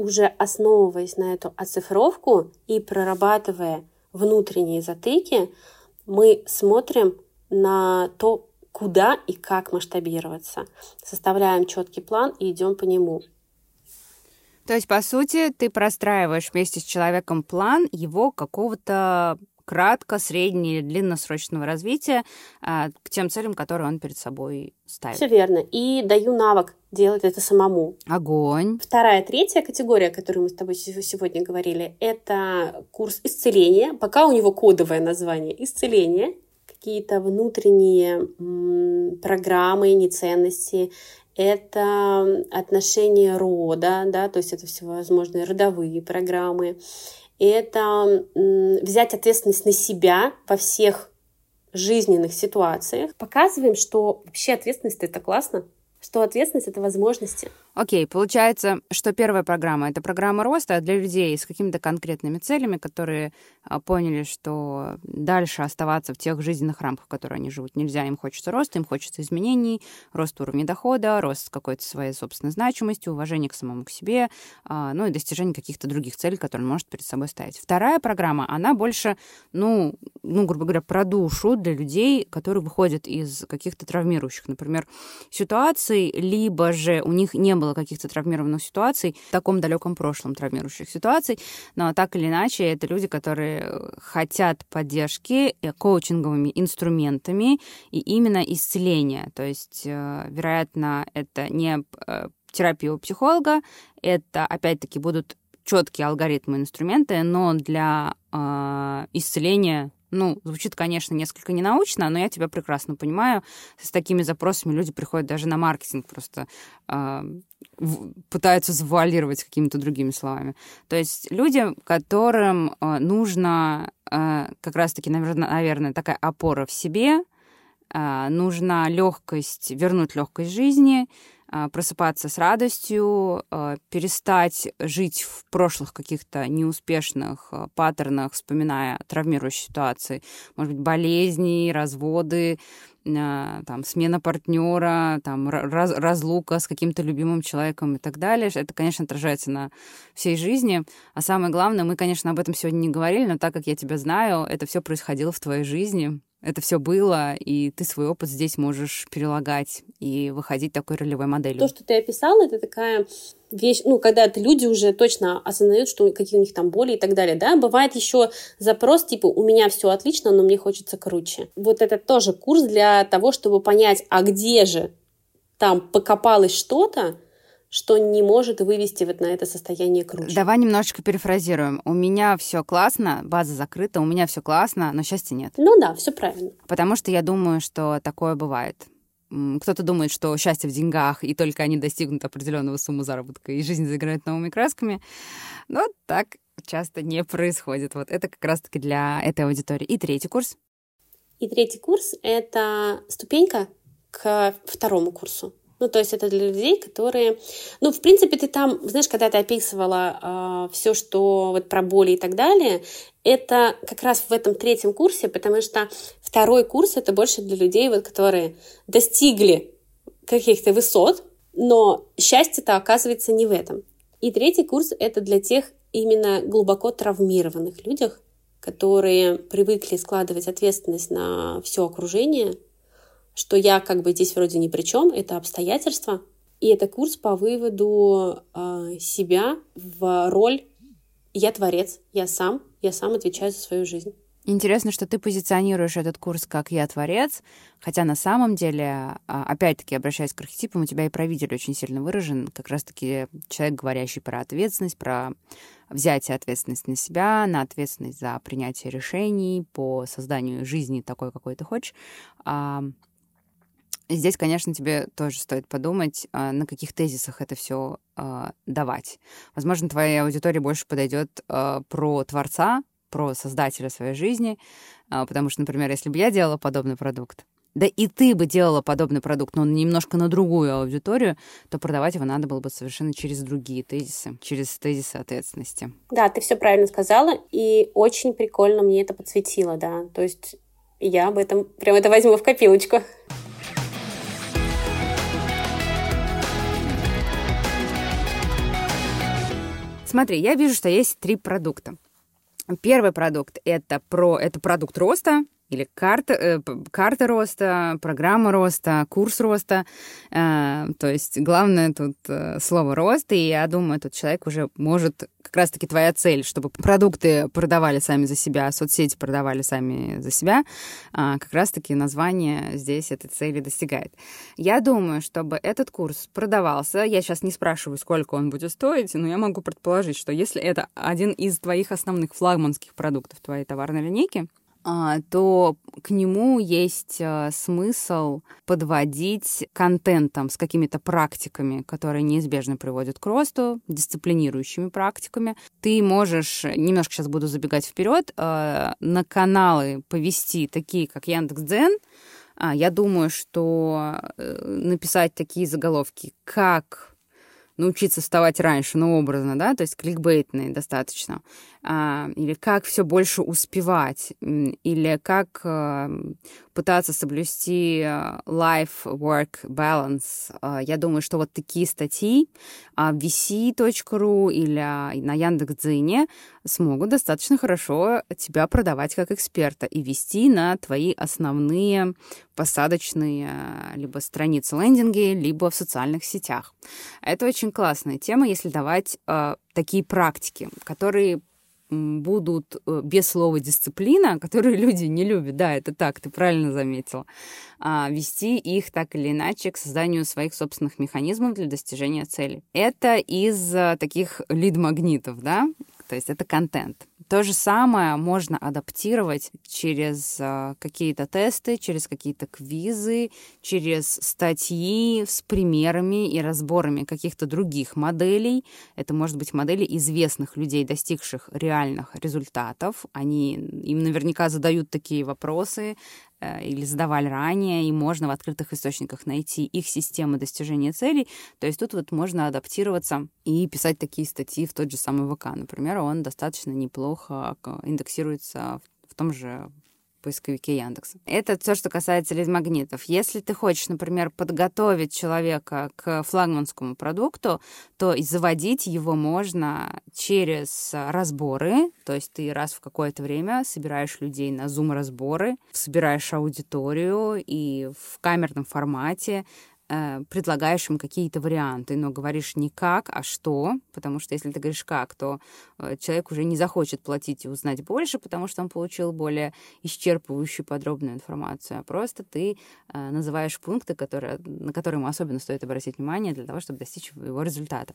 уже основываясь на эту оцифровку и прорабатывая внутренние затыки, мы смотрим на то, куда и как масштабироваться. Составляем четкий план и идем по нему. То есть, по сути, ты простраиваешь вместе с человеком план его какого-то кратко, средне или длинносрочного развития а, к тем целям, которые он перед собой ставит. Все верно. И даю навык делать это самому. Огонь. Вторая, третья категория, о которой мы с тобой сегодня говорили, это курс исцеления. Пока у него кодовое название исцеление. Какие-то внутренние программы, неценности, это отношение рода, да, то есть это всевозможные родовые программы, это взять ответственность на себя во всех жизненных ситуациях. Показываем, что вообще ответственность это классно, что ответственность это возможности. Окей, получается, что первая программа — это программа роста для людей с какими-то конкретными целями, которые а, поняли, что дальше оставаться в тех жизненных рамках, в которых они живут, нельзя. Им хочется роста, им хочется изменений, рост уровня дохода, рост какой-то своей собственной значимости, уважение к самому к себе, а, ну и достижение каких-то других целей, которые он может перед собой ставить. Вторая программа, она больше, ну, ну, грубо говоря, про душу для людей, которые выходят из каких-то травмирующих, например, ситуаций, либо же у них не было каких-то травмированных ситуаций, в таком далеком прошлом травмирующих ситуаций, но так или иначе это люди, которые хотят поддержки э, коучинговыми инструментами и именно исцеления. То есть, э, вероятно, это не э, терапия у психолога, это опять-таки будут четкие алгоритмы, инструменты, но для э, исцеления ну, звучит, конечно, несколько ненаучно, но я тебя прекрасно понимаю. С такими запросами люди приходят даже на маркетинг, просто э, пытаются завуалировать какими-то другими словами. То есть люди, которым э, нужно э, как раз-таки, наверное, такая опора в себе, э, нужна легкость, вернуть легкость жизни, просыпаться с радостью, а, перестать жить в прошлых каких-то неуспешных а, паттернах, вспоминая травмирующие ситуации, может быть, болезни, разводы, там, смена партнера, там, раз, разлука с каким-то любимым человеком и так далее. Это, конечно, отражается на всей жизни. А самое главное, мы, конечно, об этом сегодня не говорили, но так как я тебя знаю, это все происходило в твоей жизни это все было, и ты свой опыт здесь можешь перелагать и выходить такой ролевой моделью. То, что ты описала, это такая вещь, ну, когда это люди уже точно осознают, что какие у них там боли и так далее, да, бывает еще запрос типа «у меня все отлично, но мне хочется круче». Вот это тоже курс для того, чтобы понять, а где же там покопалось что-то, что не может вывести вот на это состояние круче. Давай немножечко перефразируем. У меня все классно, база закрыта, у меня все классно, но счастья нет. Ну да, все правильно. Потому что я думаю, что такое бывает. Кто-то думает, что счастье в деньгах, и только они достигнут определенного суммы заработка, и жизнь заиграет новыми красками. Но так часто не происходит. Вот это как раз-таки для этой аудитории. И третий курс. И третий курс — это ступенька к второму курсу. Ну, то есть это для людей, которые... Ну, в принципе, ты там, знаешь, когда ты описывала э, а, все, что вот про боли и так далее, это как раз в этом третьем курсе, потому что второй курс это больше для людей, вот, которые достигли каких-то высот, но счастье-то оказывается не в этом. И третий курс это для тех именно глубоко травмированных людях, которые привыкли складывать ответственность на все окружение, что я как бы здесь вроде ни при чем, это обстоятельства. И это курс по выводу э, себя в роль «я творец, я сам, я сам отвечаю за свою жизнь. Интересно, что ты позиционируешь этот курс как «Я творец», хотя на самом деле, а, опять-таки, обращаясь к архетипам, у тебя и правитель очень сильно выражен, как раз-таки человек, говорящий про ответственность, про взятие ответственности на себя, на ответственность за принятие решений по созданию жизни такой, какой ты хочешь. А, здесь, конечно, тебе тоже стоит подумать, а, на каких тезисах это все давать. Возможно, твоей аудитории больше подойдет про творца, про создателя своей жизни, а, потому что, например, если бы я делала подобный продукт, да и ты бы делала подобный продукт, но немножко на другую аудиторию, то продавать его надо было бы совершенно через другие тезисы, через тезисы ответственности. Да, ты все правильно сказала, и очень прикольно мне это подсветило, да. То есть я об этом прям это возьму в копилочку. Смотри, я вижу, что есть три продукта. Первый продукт это про это продукт роста, или карта, э, карта роста, программа роста, курс роста. Э, то есть главное тут э, слово рост, и я думаю, этот человек уже может, как раз-таки твоя цель, чтобы продукты продавали сами за себя, соцсети продавали сами за себя, э, как раз-таки название здесь этой цели достигает. Я думаю, чтобы этот курс продавался, я сейчас не спрашиваю, сколько он будет стоить, но я могу предположить, что если это один из твоих основных флагманских продуктов твоей товарной линейки, а, то к нему есть а, смысл подводить контентом с какими-то практиками, которые неизбежно приводят к росту, дисциплинирующими практиками. Ты можешь, немножко сейчас буду забегать вперед, а, на каналы повести такие, как Яндекс.Дзен, я думаю, что э, написать такие заголовки, как научиться вставать раньше, ну, образно, да, то есть кликбейтные достаточно, а, или как все больше успевать, или как а, пытаться соблюсти life-work balance. А, я думаю, что вот такие статьи а, в vc.ru или на Яндекс.Дзене смогут достаточно хорошо тебя продавать как эксперта и вести на твои основные посадочные либо страницы лендинги, либо в социальных сетях. Это очень классная тема, если давать э, такие практики, которые будут э, без слова дисциплина, которые люди не любят, да, это так, ты правильно заметила, а, вести их так или иначе к созданию своих собственных механизмов для достижения цели. Это из э, таких лид-магнитов, да, то есть это контент. То же самое можно адаптировать через э, какие-то тесты, через какие-то квизы, через статьи с примерами и разборами каких-то других моделей. Это может быть модели известных людей, достигших реальных результатов. Они им наверняка задают такие вопросы, Э, или задавали ранее, и можно в открытых источниках найти их системы достижения целей. То есть тут вот можно адаптироваться и писать такие статьи в тот же самый ВК. Например, он достаточно неплохо индексируется в том же поисковике Яндекса. Это все, что касается лид-магнитов. Если ты хочешь, например, подготовить человека к флагманскому продукту, то заводить его можно через разборы, то есть ты раз в какое-то время собираешь людей на Zoom-разборы, собираешь аудиторию и в камерном формате Э, предлагаешь им какие-то варианты, но говоришь не как, а что, потому что если ты говоришь как, то э, человек уже не захочет платить и узнать больше, потому что он получил более исчерпывающую подробную информацию, а просто ты э, называешь пункты, которые, на которые ему особенно стоит обратить внимание для того, чтобы достичь его результата.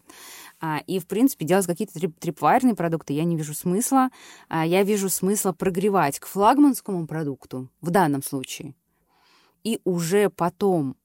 А, и, в принципе, делать какие-то трип трипвайерные продукты я не вижу смысла. А, я вижу смысла прогревать к флагманскому продукту в данном случае, и уже потом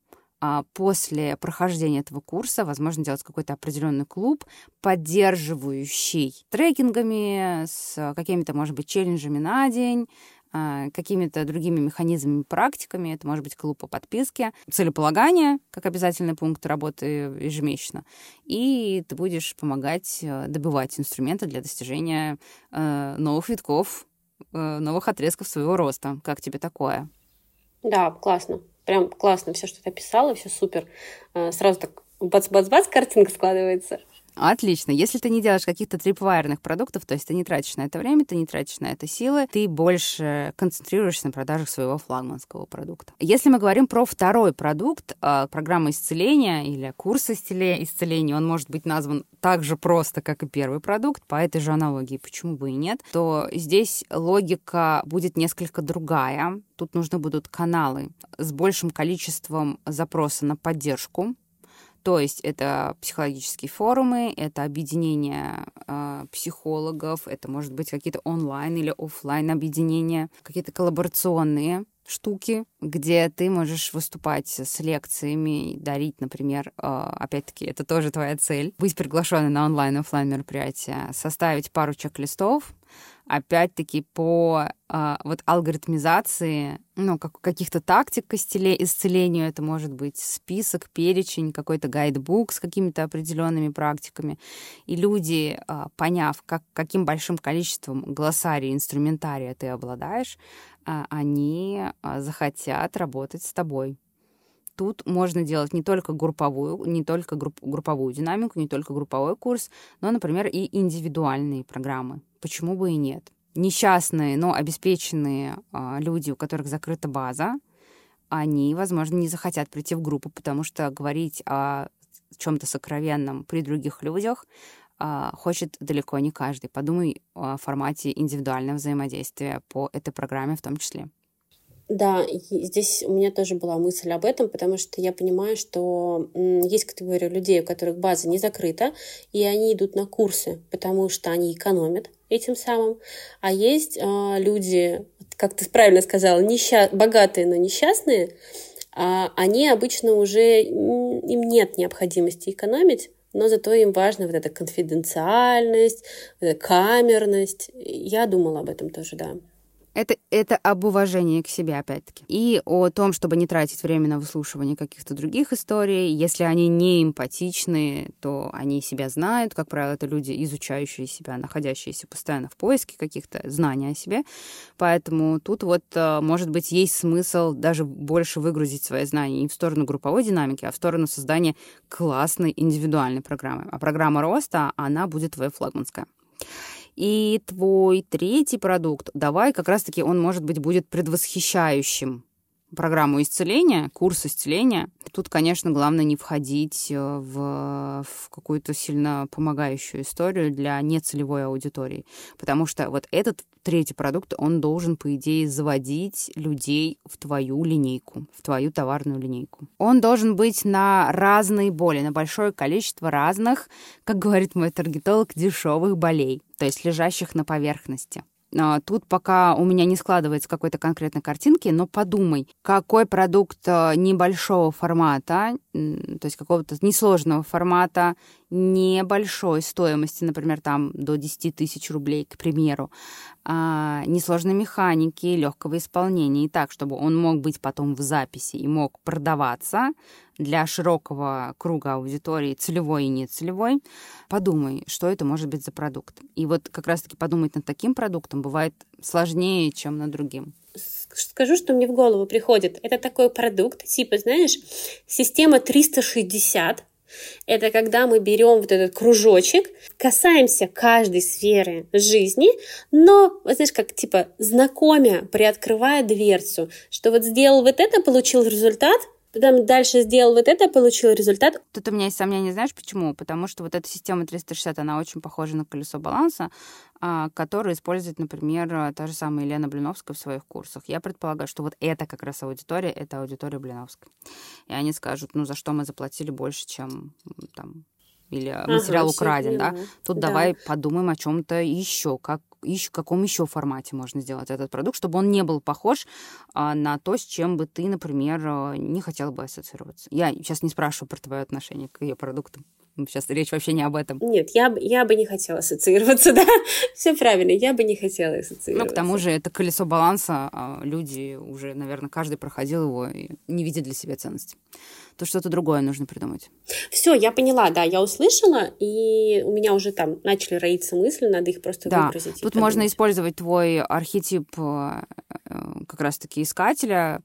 после прохождения этого курса возможно делать какой-то определенный клуб, поддерживающий трекингами, с какими-то, может быть, челленджами на день, а, какими-то другими механизмами, практиками. Это может быть клуб по подписке, целеполагание, как обязательный пункт работы ежемесячно. И ты будешь помогать э, добывать инструменты для достижения э, новых витков, э, новых отрезков своего роста. Как тебе такое? Да, классно. Прям классно все, что ты описала, все супер. Э, сразу так бац-бац-бац картинка складывается. Отлично. Если ты не делаешь каких-то трипвайерных продуктов, то есть ты не тратишь на это время, ты не тратишь на это силы, ты больше концентрируешься на продажах своего флагманского продукта. Если мы говорим про второй продукт, а, программа исцеления или курс исцеления, он может быть назван так же просто, как и первый продукт, по этой же аналогии, почему бы и нет, то здесь логика будет несколько другая. Тут нужны будут каналы с большим количеством запроса на поддержку, то есть это психологические форумы, это объединение э, психологов, это может быть какие-то онлайн или офлайн объединения, какие-то коллаборационные штуки, где ты можешь выступать с лекциями, дарить, например, э, опять-таки, это тоже твоя цель, быть приглашенной на онлайн-офлайн мероприятия, составить пару чек-листов, опять-таки по э, вот алгоритмизации, ну, как, каких-то тактик к исцелению, это может быть список, перечень, какой-то гайдбук с какими-то определенными практиками. И люди, э, поняв, как, каким большим количеством глоссария, инструментария ты обладаешь, э, они захотят работать с тобой тут можно делать не только групповую, не только групп, групповую динамику, не только групповой курс, но, например, и индивидуальные программы. Почему бы и нет? Несчастные, но обеспеченные э, люди, у которых закрыта база, они, возможно, не захотят прийти в группу, потому что говорить о чем-то сокровенном при других людях э, хочет далеко не каждый. Подумай о формате индивидуального взаимодействия по этой программе в том числе. Да, здесь у меня тоже была мысль об этом, потому что я понимаю, что есть категория людей, у которых база не закрыта, и они идут на курсы, потому что они экономят этим самым. А есть э, люди, как ты правильно сказала, несча... богатые, но несчастные, а они обычно уже им нет необходимости экономить, но зато им важна вот эта конфиденциальность, вот эта камерность. Я думала об этом тоже, да. Это, это об уважении к себе, опять-таки. И о том, чтобы не тратить время на выслушивание каких-то других историй. Если они не эмпатичны, то они себя знают. Как правило, это люди, изучающие себя, находящиеся постоянно в поиске каких-то знаний о себе. Поэтому тут вот, э, может быть, есть смысл даже больше выгрузить свои знания не в сторону групповой динамики, а в сторону создания классной индивидуальной программы. А программа роста, она будет твоя флагманская. И твой третий продукт, давай как раз-таки он, может быть, будет предвосхищающим программу исцеления, курс исцеления. Тут, конечно, главное не входить э, в, в какую-то сильно помогающую историю для нецелевой аудитории. Потому что вот этот третий продукт, он должен, по идее, заводить людей в твою линейку, в твою товарную линейку. Он должен быть на разные боли, на большое количество разных, как говорит мой таргетолог, дешевых болей, то есть лежащих на поверхности. А, тут пока у меня не складывается какой-то конкретной картинки, но подумай, какой продукт а, небольшого формата, то есть какого-то несложного формата, небольшой стоимости, например, там до 10 тысяч рублей, к примеру, а, несложной механики, легкого исполнения, и так, чтобы он мог быть потом в записи и мог продаваться для широкого круга аудитории, целевой и нецелевой, подумай, что это может быть за продукт. И вот как раз-таки подумать над таким продуктом бывает сложнее, чем над другим скажу, что мне в голову приходит. Это такой продукт, типа, знаешь, система 360, это когда мы берем вот этот кружочек, касаемся каждой сферы жизни, но, знаешь, как типа знакомя, приоткрывая дверцу, что вот сделал вот это, получил результат, Потом дальше сделал вот это, получил результат. Тут у меня есть сомнения, знаешь почему? Потому что вот эта система 360, она очень похожа на колесо баланса, а, которую использует, например, та же самая Елена Блиновская в своих курсах. Я предполагаю, что вот это как раз аудитория, это аудитория Блиновской. И они скажут, ну, за что мы заплатили больше, чем там или материал ага, украден, да? Тут да. давай подумаем о чем-то еще, как еще, каком еще формате можно сделать этот продукт, чтобы он не был похож а, на то, с чем бы ты, например, а, не хотела бы ассоциироваться. Я сейчас не спрашиваю про твое отношение к ее продуктам. Сейчас речь вообще не об этом. Нет, я, я бы не хотела ассоциироваться, да? Все правильно, я бы не хотела ассоциироваться. Ну, к тому же, это колесо баланса. А люди уже, наверное, каждый проходил его и не видит для себя ценности то что-то другое нужно придумать. Все, я поняла, да, я услышала, и у меня уже там начали роиться мысли, надо их просто да. выгрузить. Тут можно использовать твой архетип э, э, как раз-таки искателя,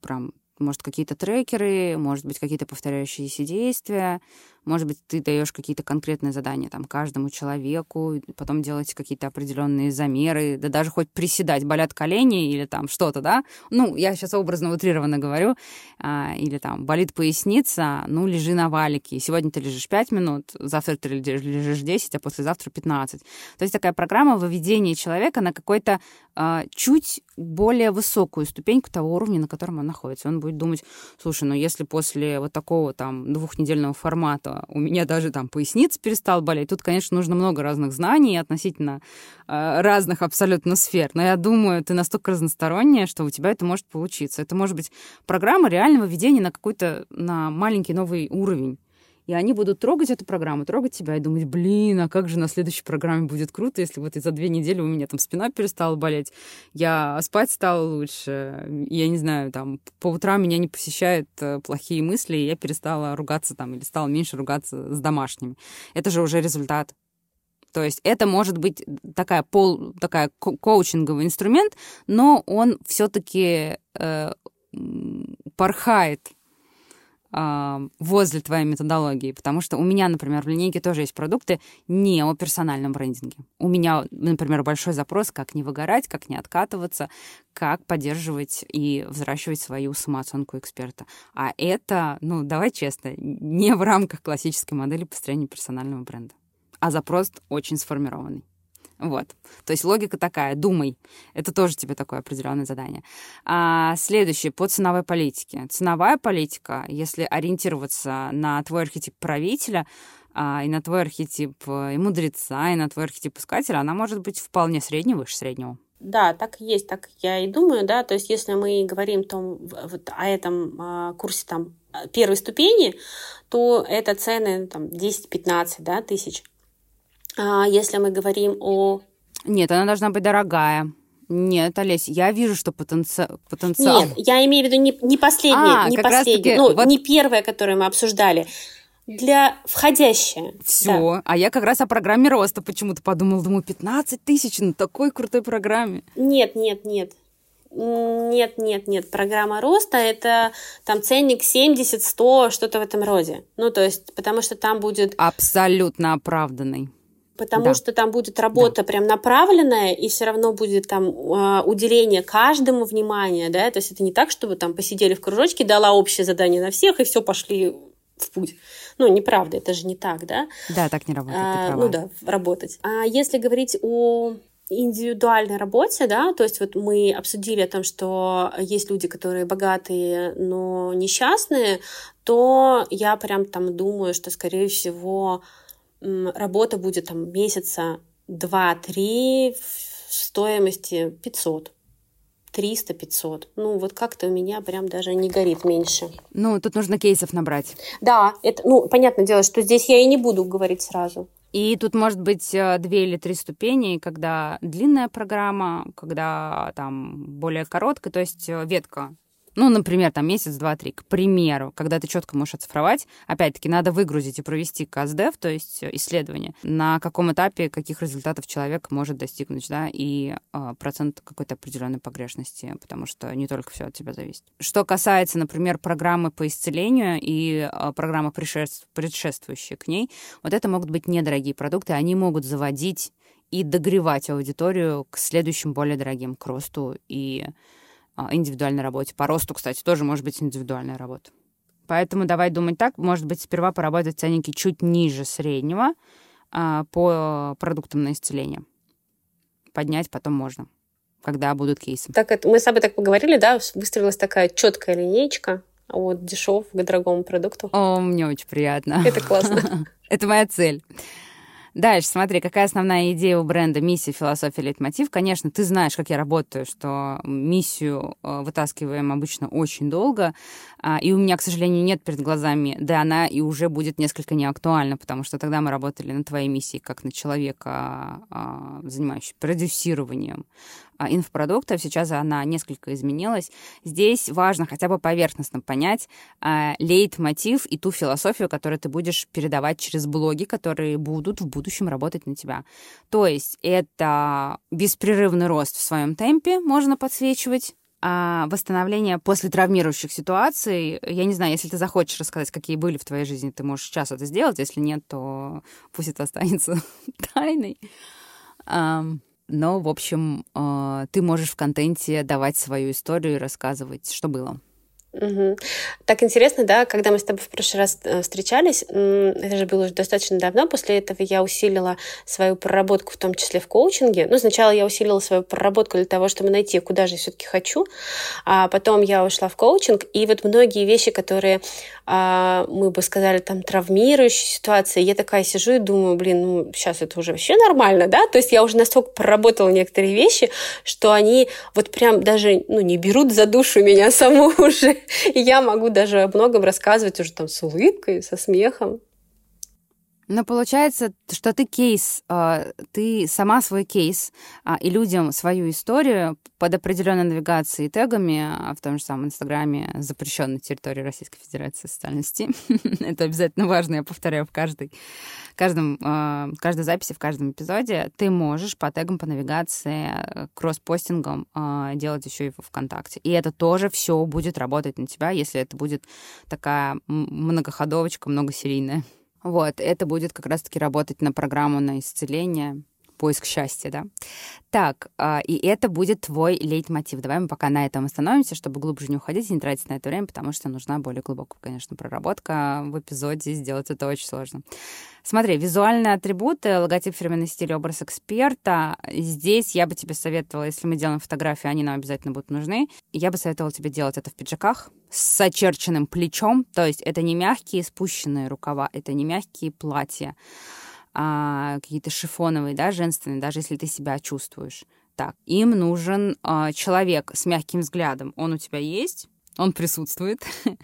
прям может, какие-то трекеры, может быть, какие-то повторяющиеся действия, Может быть, ты даешь какие-то конкретные задания там каждому человеку, потом делать какие-то определенные замеры, да даже хоть приседать, болят колени или там что-то, да? Ну, я сейчас образно утрированно говорю, а, или там болит поясница, ну, лежи на валике. Сегодня ты лежишь 5 минут, завтра ты лежишь 10, а послезавтра 15. То есть такая программа выведения человека на какой-то а, чуть более высокую ступеньку того уровня, на котором он находится. Он будет думать, слушай, ну если после вот такого там двухнедельного формата у меня даже там поясница перестал болеть, тут, конечно, нужно много разных знаний относительно э, разных абсолютно сфер. Но я думаю, ты настолько разносторонняя, что у тебя это может получиться. Это может быть программа реального ведения на какой-то на маленький новый уровень. И они будут трогать эту программу, трогать тебя и думать, блин, а как же на следующей программе будет круто, если вот за две недели у меня там спина перестала болеть, я спать стала лучше, я не знаю, там, по утрам меня не посещают э, плохие мысли, и я перестала ругаться там или стала меньше ругаться с домашними. Это же уже результат. То есть это может быть такая пол, такая ко коучинговый инструмент, но он все-таки э, порхает возле твоей методологии, потому что у меня, например, в линейке тоже есть продукты не о персональном брендинге. У меня, например, большой запрос, как не выгорать, как не откатываться, как поддерживать и взращивать свою самооценку эксперта. А это, ну, давай честно, не в рамках классической модели построения персонального бренда, а запрос очень сформированный. Вот. То есть логика такая, думай. Это тоже тебе такое определенное задание. А, следующее, по ценовой политике. Ценовая политика, если ориентироваться на твой архетип правителя, а, и на твой архетип э, и мудреца, и на твой архетип искателя, она может быть вполне средней, выше среднего. Да, так и есть, так я и думаю, да, то есть если мы говорим том, вот, о этом э, курсе там первой ступени, то это цены там 10-15 да, тысяч а если мы говорим о... Нет, она должна быть дорогая. Нет, Олесь, я вижу, что потенци... потенциал... Нет, я имею в виду не, не последняя, а, не последняя, ну, вот... не первая, которую мы обсуждали, для входящая. Все. Да. А я как раз о программе роста почему-то подумала, думаю, 15 тысяч на такой крутой программе. Нет, нет, нет. Нет, нет, нет. Программа роста это там ценник 70, 100, что-то в этом роде. Ну, то есть, потому что там будет... Абсолютно оправданный потому да. что там будет работа да. прям направленная, и все равно будет там э, уделение каждому внимания, да, то есть это не так, чтобы там посидели в кружочке, дала общее задание на всех, и все пошли в путь. Ну, неправда, это же не так, да? Да, так не работает, а, Ну да, работать. А если говорить о индивидуальной работе, да, то есть вот мы обсудили о том, что есть люди, которые богатые, но несчастные, то я прям там думаю, что, скорее всего, работа будет там месяца 2-3 в стоимости 500. 300-500. Ну, вот как-то у меня прям даже не горит меньше. Ну, тут нужно кейсов набрать. Да, это, ну, понятное дело, что здесь я и не буду говорить сразу. И тут может быть э, две или три ступени, когда длинная программа, когда там более короткая, то есть э, ветка ну, например, там месяц, два, три, к примеру, когда ты четко можешь оцифровать, опять-таки, надо выгрузить и провести КСДФ, то есть э, исследование, на каком этапе каких результатов человек может достигнуть, да, и э, процент какой-то определенной погрешности, потому что не только все от тебя зависит. Что касается, например, программы по исцелению и э, программы предшествующие к ней, вот это могут быть недорогие продукты, они могут заводить и догревать аудиторию к следующим более дорогим, к росту и индивидуальной работе. По росту, кстати, тоже может быть индивидуальная работа. Поэтому давай думать так, может быть, сперва поработать ценники чуть ниже среднего а, по продуктам на исцеление. Поднять потом можно, когда будут кейсы. Так, это, мы с тобой так поговорили, да, выстроилась такая четкая линейка от дешевого к дорогому продукту. О, мне очень приятно. Это классно. Это моя цель. Дальше, смотри, какая основная идея у бренда, миссия, философия, лейтмотив. Конечно, ты знаешь, как я работаю, что миссию э, вытаскиваем обычно очень долго, а, и у меня, к сожалению, нет перед глазами, да она и уже будет несколько неактуальна, потому что тогда мы работали на твоей миссии как на человека, а, занимающегося продюсированием а, инфопродуктов. Сейчас она несколько изменилась. Здесь важно хотя бы поверхностно понять лейтмотив и ту философию, которую ты будешь передавать через блоги, которые будут в будущем работать на тебя. То есть это беспрерывный рост в своем темпе можно подсвечивать, А восстановление после травмирующих ситуаций, я не знаю, если ты захочешь рассказать, какие были в твоей жизни, ты можешь сейчас это сделать, если нет, то пусть это останется тайной. Но, в общем, а, ты можешь в контенте давать свою историю и рассказывать, что было. Угу. Так интересно, да, когда мы с тобой в прошлый раз э, встречались, это же было уже достаточно давно, после этого я усилила свою проработку, в том числе в коучинге. Ну, сначала я усилила свою проработку для того, чтобы найти, куда же я все-таки хочу, а потом я ушла в коучинг, и вот многие вещи, которые мы бы сказали, там, травмирующие ситуации, я такая сижу и думаю, блин, ну, сейчас это уже вообще нормально, да, то есть я уже настолько проработала некоторые вещи, что они вот прям даже, ну, не берут за душу меня саму уже, и я могу даже о многом рассказывать уже там с улыбкой, со смехом. Но получается, что ты кейс, а, ты сама свой кейс, а, и людям свою историю под определенной навигацией и тегами а, в том же самом Инстаграме запрещенной территории Российской Федерации социальной сети. Это обязательно важно, я повторяю в каждой, каждом, каждой записи, в каждом эпизоде. Ты можешь по тегам, по навигации, кросс-постингом делать еще и в ВКонтакте. И это тоже все будет работать на тебя, если это будет такая многоходовочка, многосерийная. Вот, это будет как раз-таки работать на программу на исцеление, поиск счастья, да. Так, а, и это будет твой лейтмотив. Давай мы пока на этом остановимся, чтобы глубже не уходить и не тратить на это время, потому что нужна более глубокая, конечно, проработка в эпизоде. Сделать это очень сложно. Смотри, визуальные атрибуты, логотип, фирменный стиль, образ эксперта. Здесь я бы тебе советовала, если мы делаем фотографии, они нам обязательно будут нужны. Я бы советовала тебе делать это в пиджаках с очерченным плечом. То есть это не мягкие спущенные рукава, это не мягкие платья а, какие-то шифоновые, да, женственные, даже если ты себя чувствуешь. Так, им нужен а, человек с мягким взглядом. Он у тебя есть, он присутствует,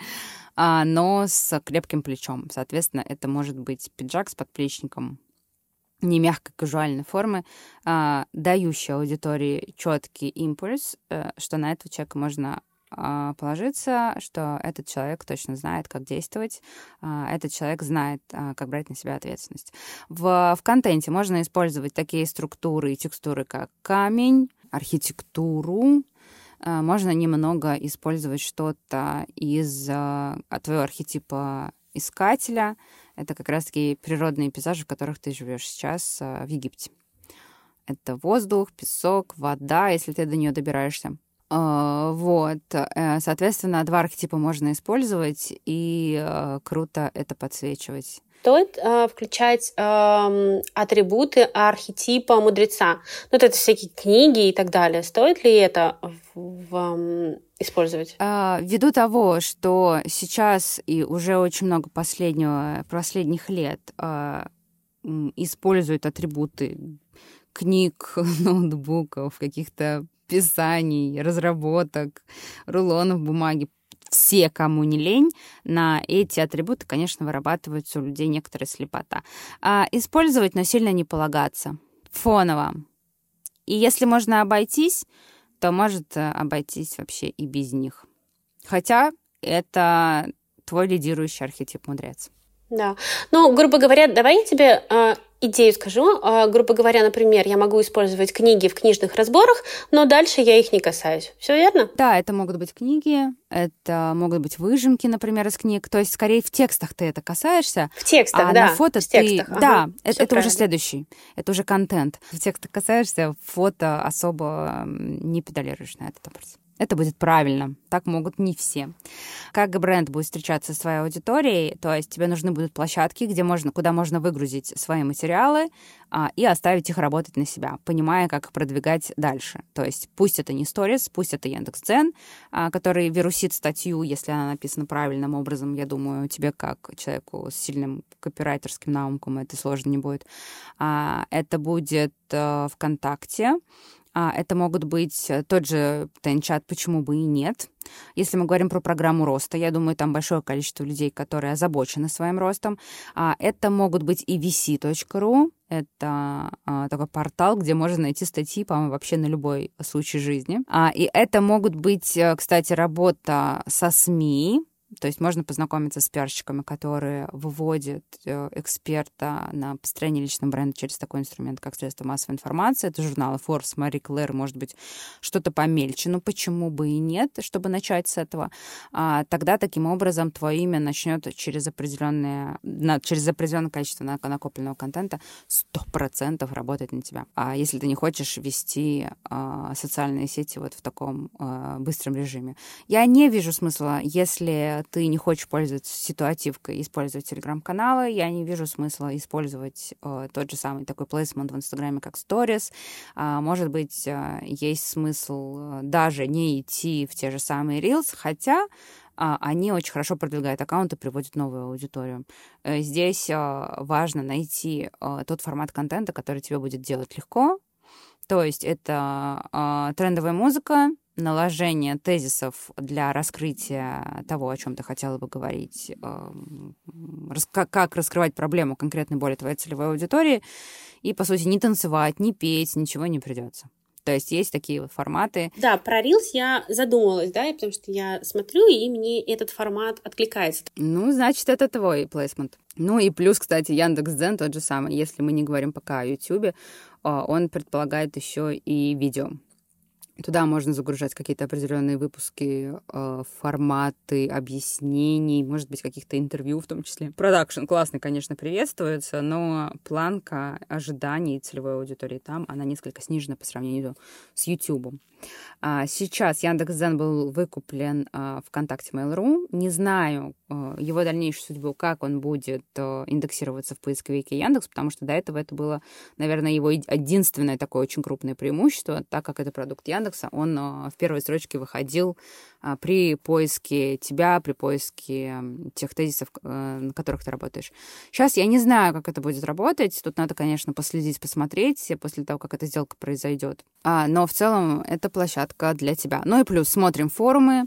а, но с крепким плечом. Соответственно, это может быть пиджак с подплечником, не мягкой казуальной формы, а, дающий аудитории четкий импульс, а, что на этого человека можно положиться, что этот человек точно знает, как действовать, а, этот человек знает, а, как брать на себя ответственность. В, в контенте можно использовать такие структуры и текстуры, как камень, архитектуру, можно немного использовать что-то из твоего архетипа искателя. Это как раз-таки природные пейзажи, в которых ты живешь сейчас в Египте. Это воздух, песок, вода, если ты до нее добираешься. А, вот, э, соответственно, два архетипа можно использовать и э, круто это подсвечивать. Стоит э, включать э, атрибуты архетипа мудреца. Ну, вот это всякие книги и так далее. Стоит ли это в, в, использовать? А, ввиду того, что сейчас и уже очень много последнего, последних лет а, используют атрибуты книг, ноутбуков, каких-то писаний, разработок, рулонов бумаги, все, кому не лень, на эти атрибуты, конечно, вырабатываются у людей некоторая слепота. А использовать, но сильно не полагаться. Фоново. И если можно обойтись, то может э, обойтись вообще и без них. Хотя это твой лидирующий архетип мудрец. Да. Ну, грубо говоря, давай я тебе э, идею скажу. Э, грубо говоря, например, я могу использовать книги в книжных разборах, но дальше я их не касаюсь. Все верно? Да, это могут быть книги, это могут быть выжимки, например, из книг. То есть, скорее, в текстах ты это касаешься. В текстах, а да. на фото в ты... текстах. Ага. Да, это, это уже следующий. Это уже контент. В текстах касаешься, фото особо не педалируешь на этот образ это будет правильно. Так могут не все. Как бренд будет встречаться со своей аудиторией, то есть тебе нужны будут площадки, где можно, куда можно выгрузить свои материалы а, и оставить их работать на себя, понимая, как продвигать дальше. То есть пусть это не сторис, пусть это Яндекс.Дзен, а, который вирусит статью, если она написана правильным образом. Я думаю, тебе как человеку с сильным копирайтерским наумком это сложно не будет. А, это будет а, ВКонтакте, это могут быть э, тот же Тенчат, почему бы и нет. Если мы говорим про программу роста, я думаю, там большое количество людей, которые озабочены своим ростом. А, это могут быть и vc.ru, это а, такой портал, где можно найти статьи, по-моему, вообще на любой случай жизни. И это могут быть, э, кстати, работа со СМИ, То есть можно познакомиться с пиарщиками, которые выводят э, эксперта на построение личного бренда через такой инструмент, как средство массовой информации. Это журналы Forbes, Marie Claire, может быть, что-то помельче. Но почему бы и нет, чтобы начать с этого? А, тогда таким образом твое имя начнет через определенное, на, через определенное количество накопленного контента 100% работать на тебя. А если ты не хочешь вести а, социальные сети вот в таком а, быстром режиме. Я не вижу смысла, если ты не хочешь пользоваться ситуативкой, использовать телеграм-каналы, я не вижу смысла использовать э, тот же самый такой плейсмент в Инстаграме, как Stories. А, может быть, э, есть смысл э, даже не идти в те же самые Reels, хотя а, они очень хорошо продвигают аккаунты, приводят новую аудиторию. Э, здесь э, важно найти э, тот формат контента, который тебе будет делать легко. То есть это э, трендовая музыка, наложение тезисов для раскрытия того, о чем ты хотела бы говорить, эм, как раскрывать проблему конкретной боли твоей целевой аудитории, и, по сути, не танцевать, не петь, ничего не придется. То есть есть такие вот форматы. Да, про Reels я задумалась, да, потому что я смотрю, и мне этот формат откликается. Ну, значит, это твой placement. Ну и плюс, кстати, Яндекс.Дзен тот же самый. Если мы не говорим пока о Ютубе, он предполагает еще и видео. Туда можно загружать какие-то определенные выпуски, э, форматы объяснений, может быть, каких-то интервью в том числе. Продакшн классный, конечно, приветствуется, но планка ожиданий целевой аудитории там, она несколько снижена по сравнению с YouTube. А, сейчас Яндекс.Дзен был выкуплен а, ВКонтакте Mail.ru. Не знаю а, его дальнейшую судьбу, как он будет индексироваться в поисковике Яндекс, потому что до этого это было, наверное, его единственное такое очень крупное преимущество, так как это продукт Яндекса, он в первой строчке выходил при поиске тебя, при поиске тех тезисов, э, на которых ты работаешь. Сейчас я не знаю, как это будет работать. Тут надо, конечно, последить, посмотреть после того, как эта сделка произойдет. Но в целом это площадка для тебя. Ну и плюс смотрим форумы, а,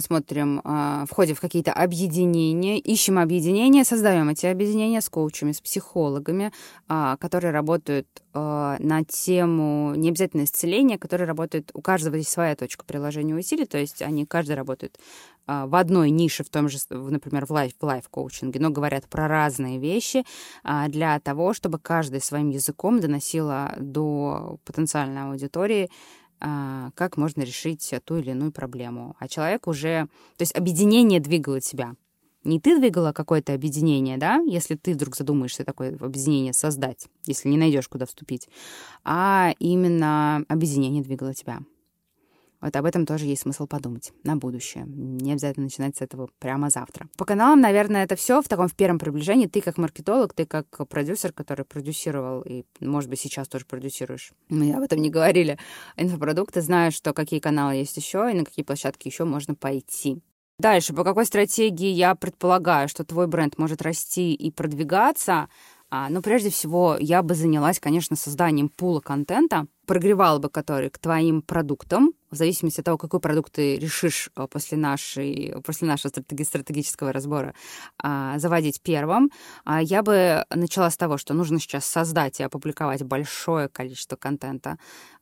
смотрим, а, входим в какие-то объединения, ищем объединения, создаем эти объединения с коучами, с психологами, а, которые работают на тему не обязательно исцеления, которые работают, у каждого есть своя точка приложения усилий, то есть они каждый работает в одной нише, в том же, например, в лайф, в лайф-коучинге, но говорят про разные вещи для того, чтобы каждый своим языком доносила до потенциальной аудитории а, как можно решить ту или иную проблему. А человек уже... То есть объединение двигало тебя. Не ты двигала какое-то объединение, да, если ты вдруг задумаешься такое объединение создать, если не найдешь, куда вступить, а именно объединение двигало тебя. Вот об этом тоже есть смысл подумать на будущее. Не обязательно начинать с этого прямо завтра. По каналам, наверное, это все в таком в первом приближении. Ты как маркетолог, ты как продюсер, который продюсировал и, может быть, сейчас тоже продюсируешь. Мы об этом не говорили. Инфопродукты знаешь, что какие каналы есть еще и на какие площадки еще можно пойти. Дальше, по какой стратегии я предполагаю, что твой бренд может расти и продвигаться? А, ну, прежде всего, я бы занялась, конечно, созданием пула контента, прогревала бы который к твоим продуктам, в зависимости от того, какой продукт ты решишь э, после, нашей, после нашего стратеги, стратегического разбора а, заводить первым, а, я бы начала с того, что нужно сейчас создать и опубликовать большое количество контента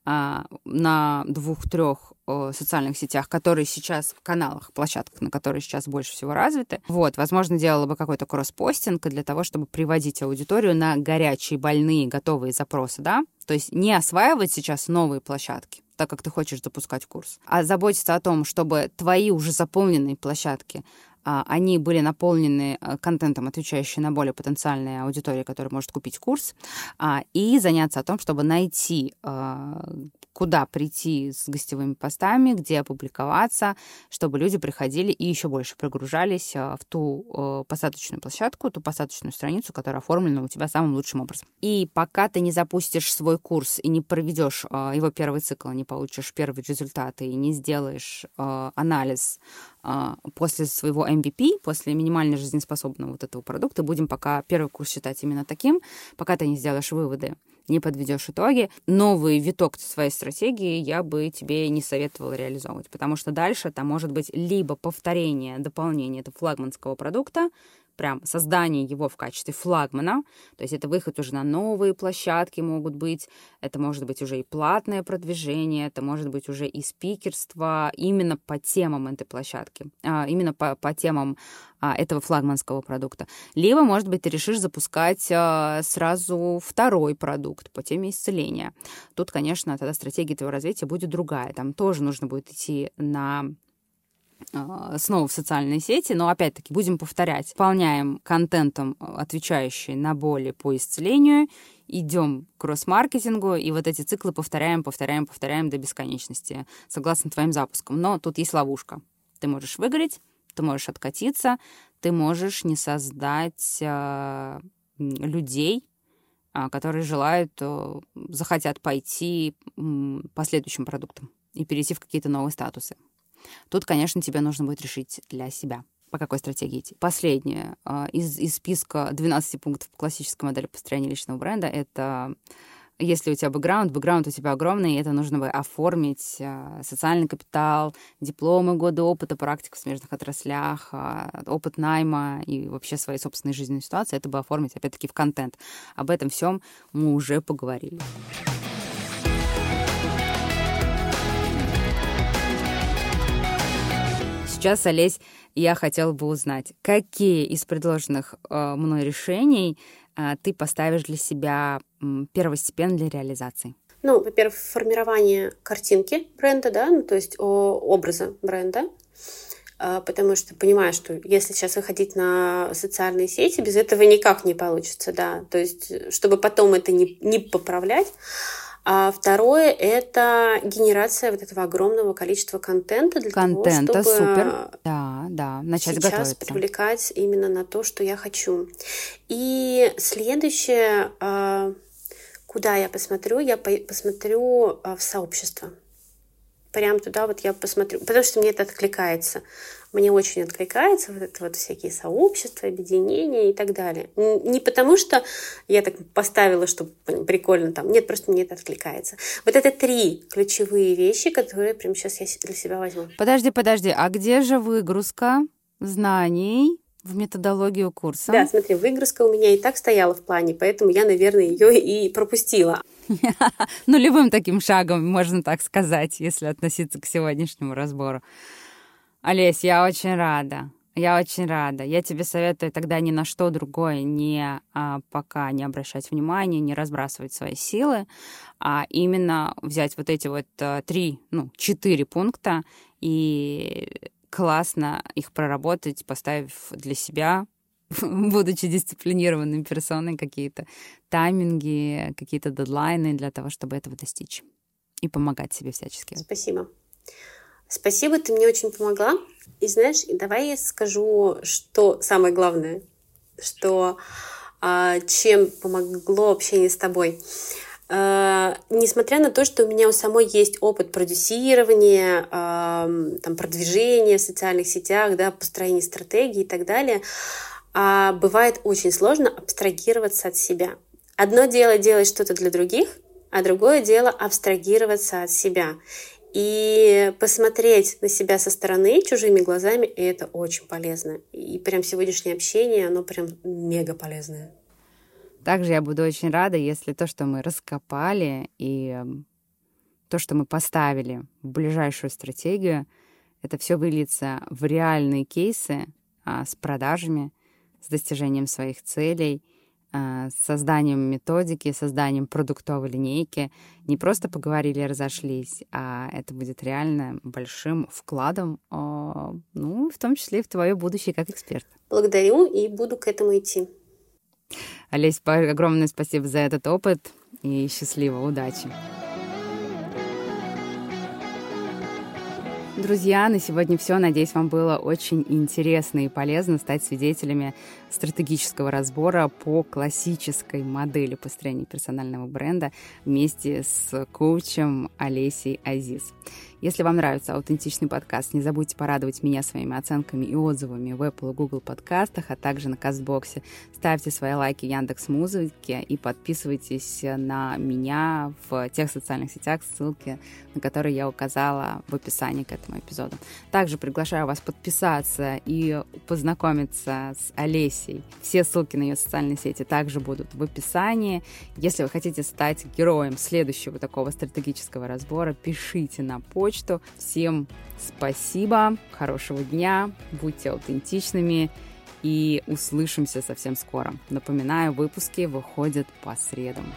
а, на двух-трех социальных сетях, которые сейчас в каналах, площадках, на которые сейчас больше всего развиты. Вот, возможно, делала бы какой-то кросс-постинг для того, чтобы приводить аудиторию на горячие, больные, готовые запросы, да, то есть не осваивать сейчас новые площадки, так как ты хочешь запускать курс, а заботиться о том, чтобы твои уже заполненные площадки а, они были наполнены э, контентом, отвечающим на более потенциальные аудитории, которая может купить курс, а, и заняться о том, чтобы найти а, куда прийти с гостевыми постами, где опубликоваться, чтобы люди приходили и еще больше прогружались в ту э, посадочную площадку, ту посадочную страницу, которая оформлена у тебя самым лучшим образом. И пока ты не запустишь свой курс и не проведешь его первый цикл, не получишь первые результаты и не сделаешь анализ а, после своего MVP, после минимально жизнеспособного вот этого продукта, будем пока первый курс считать именно таким, пока ты не сделаешь выводы, не подведешь итоги, новый виток своей стратегии я бы тебе не советовала реализовывать, потому что дальше там может быть либо повторение, дополнение этого флагманского продукта, прям создание его в качестве флагмана, то есть это выход уже на новые площадки могут быть, это может быть уже и платное продвижение, это может быть уже и спикерство именно по темам этой площадки, а, именно по, по темам а, этого флагманского продукта. Либо, может быть, ты решишь запускать а, сразу второй продукт по теме исцеления. Тут, конечно, тогда стратегия твоего развития будет другая. Там тоже нужно будет идти на снова в социальные сети, но опять-таки будем повторять. Выполняем контентом, отвечающий на боли по исцелению, идем к кросс-маркетингу, и вот эти циклы повторяем, повторяем, повторяем до бесконечности, согласно твоим запускам. Но тут есть ловушка. Ты можешь выгореть, ты можешь откатиться, ты можешь не создать э, людей, э, которые желают, э, захотят пойти э, по следующим продуктам и перейти в какие-то новые статусы. Тут, конечно, тебе нужно будет решить для себя по какой стратегии идти. Последнее из, из списка 12 пунктов классической модели построения личного бренда — это если у тебя бэкграунд, бэкграунд у тебя огромный, и это нужно бы оформить э, социальный капитал, дипломы, годы опыта, практику в смежных отраслях, э, опыт найма и вообще свои собственные жизненные ситуации, это бы оформить, опять-таки, в контент. Об этом всем мы уже поговорили. Сейчас, Олесь, я хотела бы узнать, какие из предложенных э, мной решений а, ты поставишь для себя первостепенно для реализации? Ну, во-первых, формирование картинки бренда, да, ну, то есть образа бренда, а, потому что понимаю, что если сейчас выходить на социальные сети, без этого никак не получится, да, то есть чтобы потом это не, не поправлять, а второе — это генерация вот этого огромного количества контента для Контента, того, чтобы супер. Да, да, начать сейчас готовиться. привлекать именно на то, что я хочу. И следующее, а, куда я посмотрю, я посмотрю а, в сообщество прям туда вот я посмотрю, потому что мне это откликается. Мне очень откликается вот это вот всякие сообщества, объединения и так далее. Не потому что я так поставила, что прикольно там. Нет, просто мне это откликается. Вот это три ключевые вещи, которые прямо сейчас я для себя возьму. Подожди, подожди, а где же выгрузка знаний в методологию курса. Да, смотри, выгрузка у меня и так стояла в плане, поэтому я, наверное, ее и пропустила. Ну, любым таким шагом, можно так сказать, если относиться к сегодняшнему разбору. Олесь, я очень рада. Я очень рада. Я тебе советую тогда ни на что другое не а, пока не обращать внимания, не разбрасывать свои силы, а именно взять вот эти вот а, три, ну, четыре пункта и классно их проработать, поставив для себя, будучи дисциплинированной персоной, какие-то тайминги, какие-то дедлайны для того, чтобы этого достичь и помогать себе всячески. Спасибо. Спасибо, ты мне очень помогла. И знаешь, давай я скажу, что самое главное, что а, чем помогло общение с тобой. Э, несмотря на то, что у меня у самой есть опыт продюсирования, э, там, продвижения в социальных сетях, да, построения стратегии и так далее, бывает очень сложно абстрагироваться от себя. Одно дело делать что-то для других, а другое дело абстрагироваться от себя. И посмотреть на себя со стороны чужими глазами, и это очень полезно. И прям сегодняшнее общение, оно прям мега полезное. Также я буду очень рада, если то, что мы раскопали и эм, то, что мы поставили в ближайшую стратегию, это все выльется в реальные кейсы а, с продажами, с достижением своих целей, с созданием методики, созданием продуктовой линейки. Не просто поговорили и разошлись, а это будет реально большим вкладом, а, ну, в том числе и в твое будущее как эксперт. Благодарю и буду к этому идти. Олесь, огромное спасибо за этот опыт и счастливо, удачи. Друзья, на сегодня все. Надеюсь, вам было очень интересно и полезно стать свидетелями стратегического разбора по классической модели построения персонального бренда вместе с коучем Олесей Азиз. Если вам нравится аутентичный подкаст, не забудьте порадовать меня своими оценками и отзывами в Apple и Google подкастах, а также на Кастбоксе. Ставьте свои лайки Яндекс Музыке и подписывайтесь на меня в тех социальных сетях, ссылки на которые я указала в описании к этому эпизоду. Также приглашаю вас подписаться и познакомиться с Олесей. Все ссылки на ее социальные сети также будут в описании. Если вы хотите стать героем следующего такого стратегического разбора, пишите на почту. Всем спасибо, хорошего дня, будьте аутентичными и услышимся совсем скоро. Напоминаю, выпуски выходят по средам.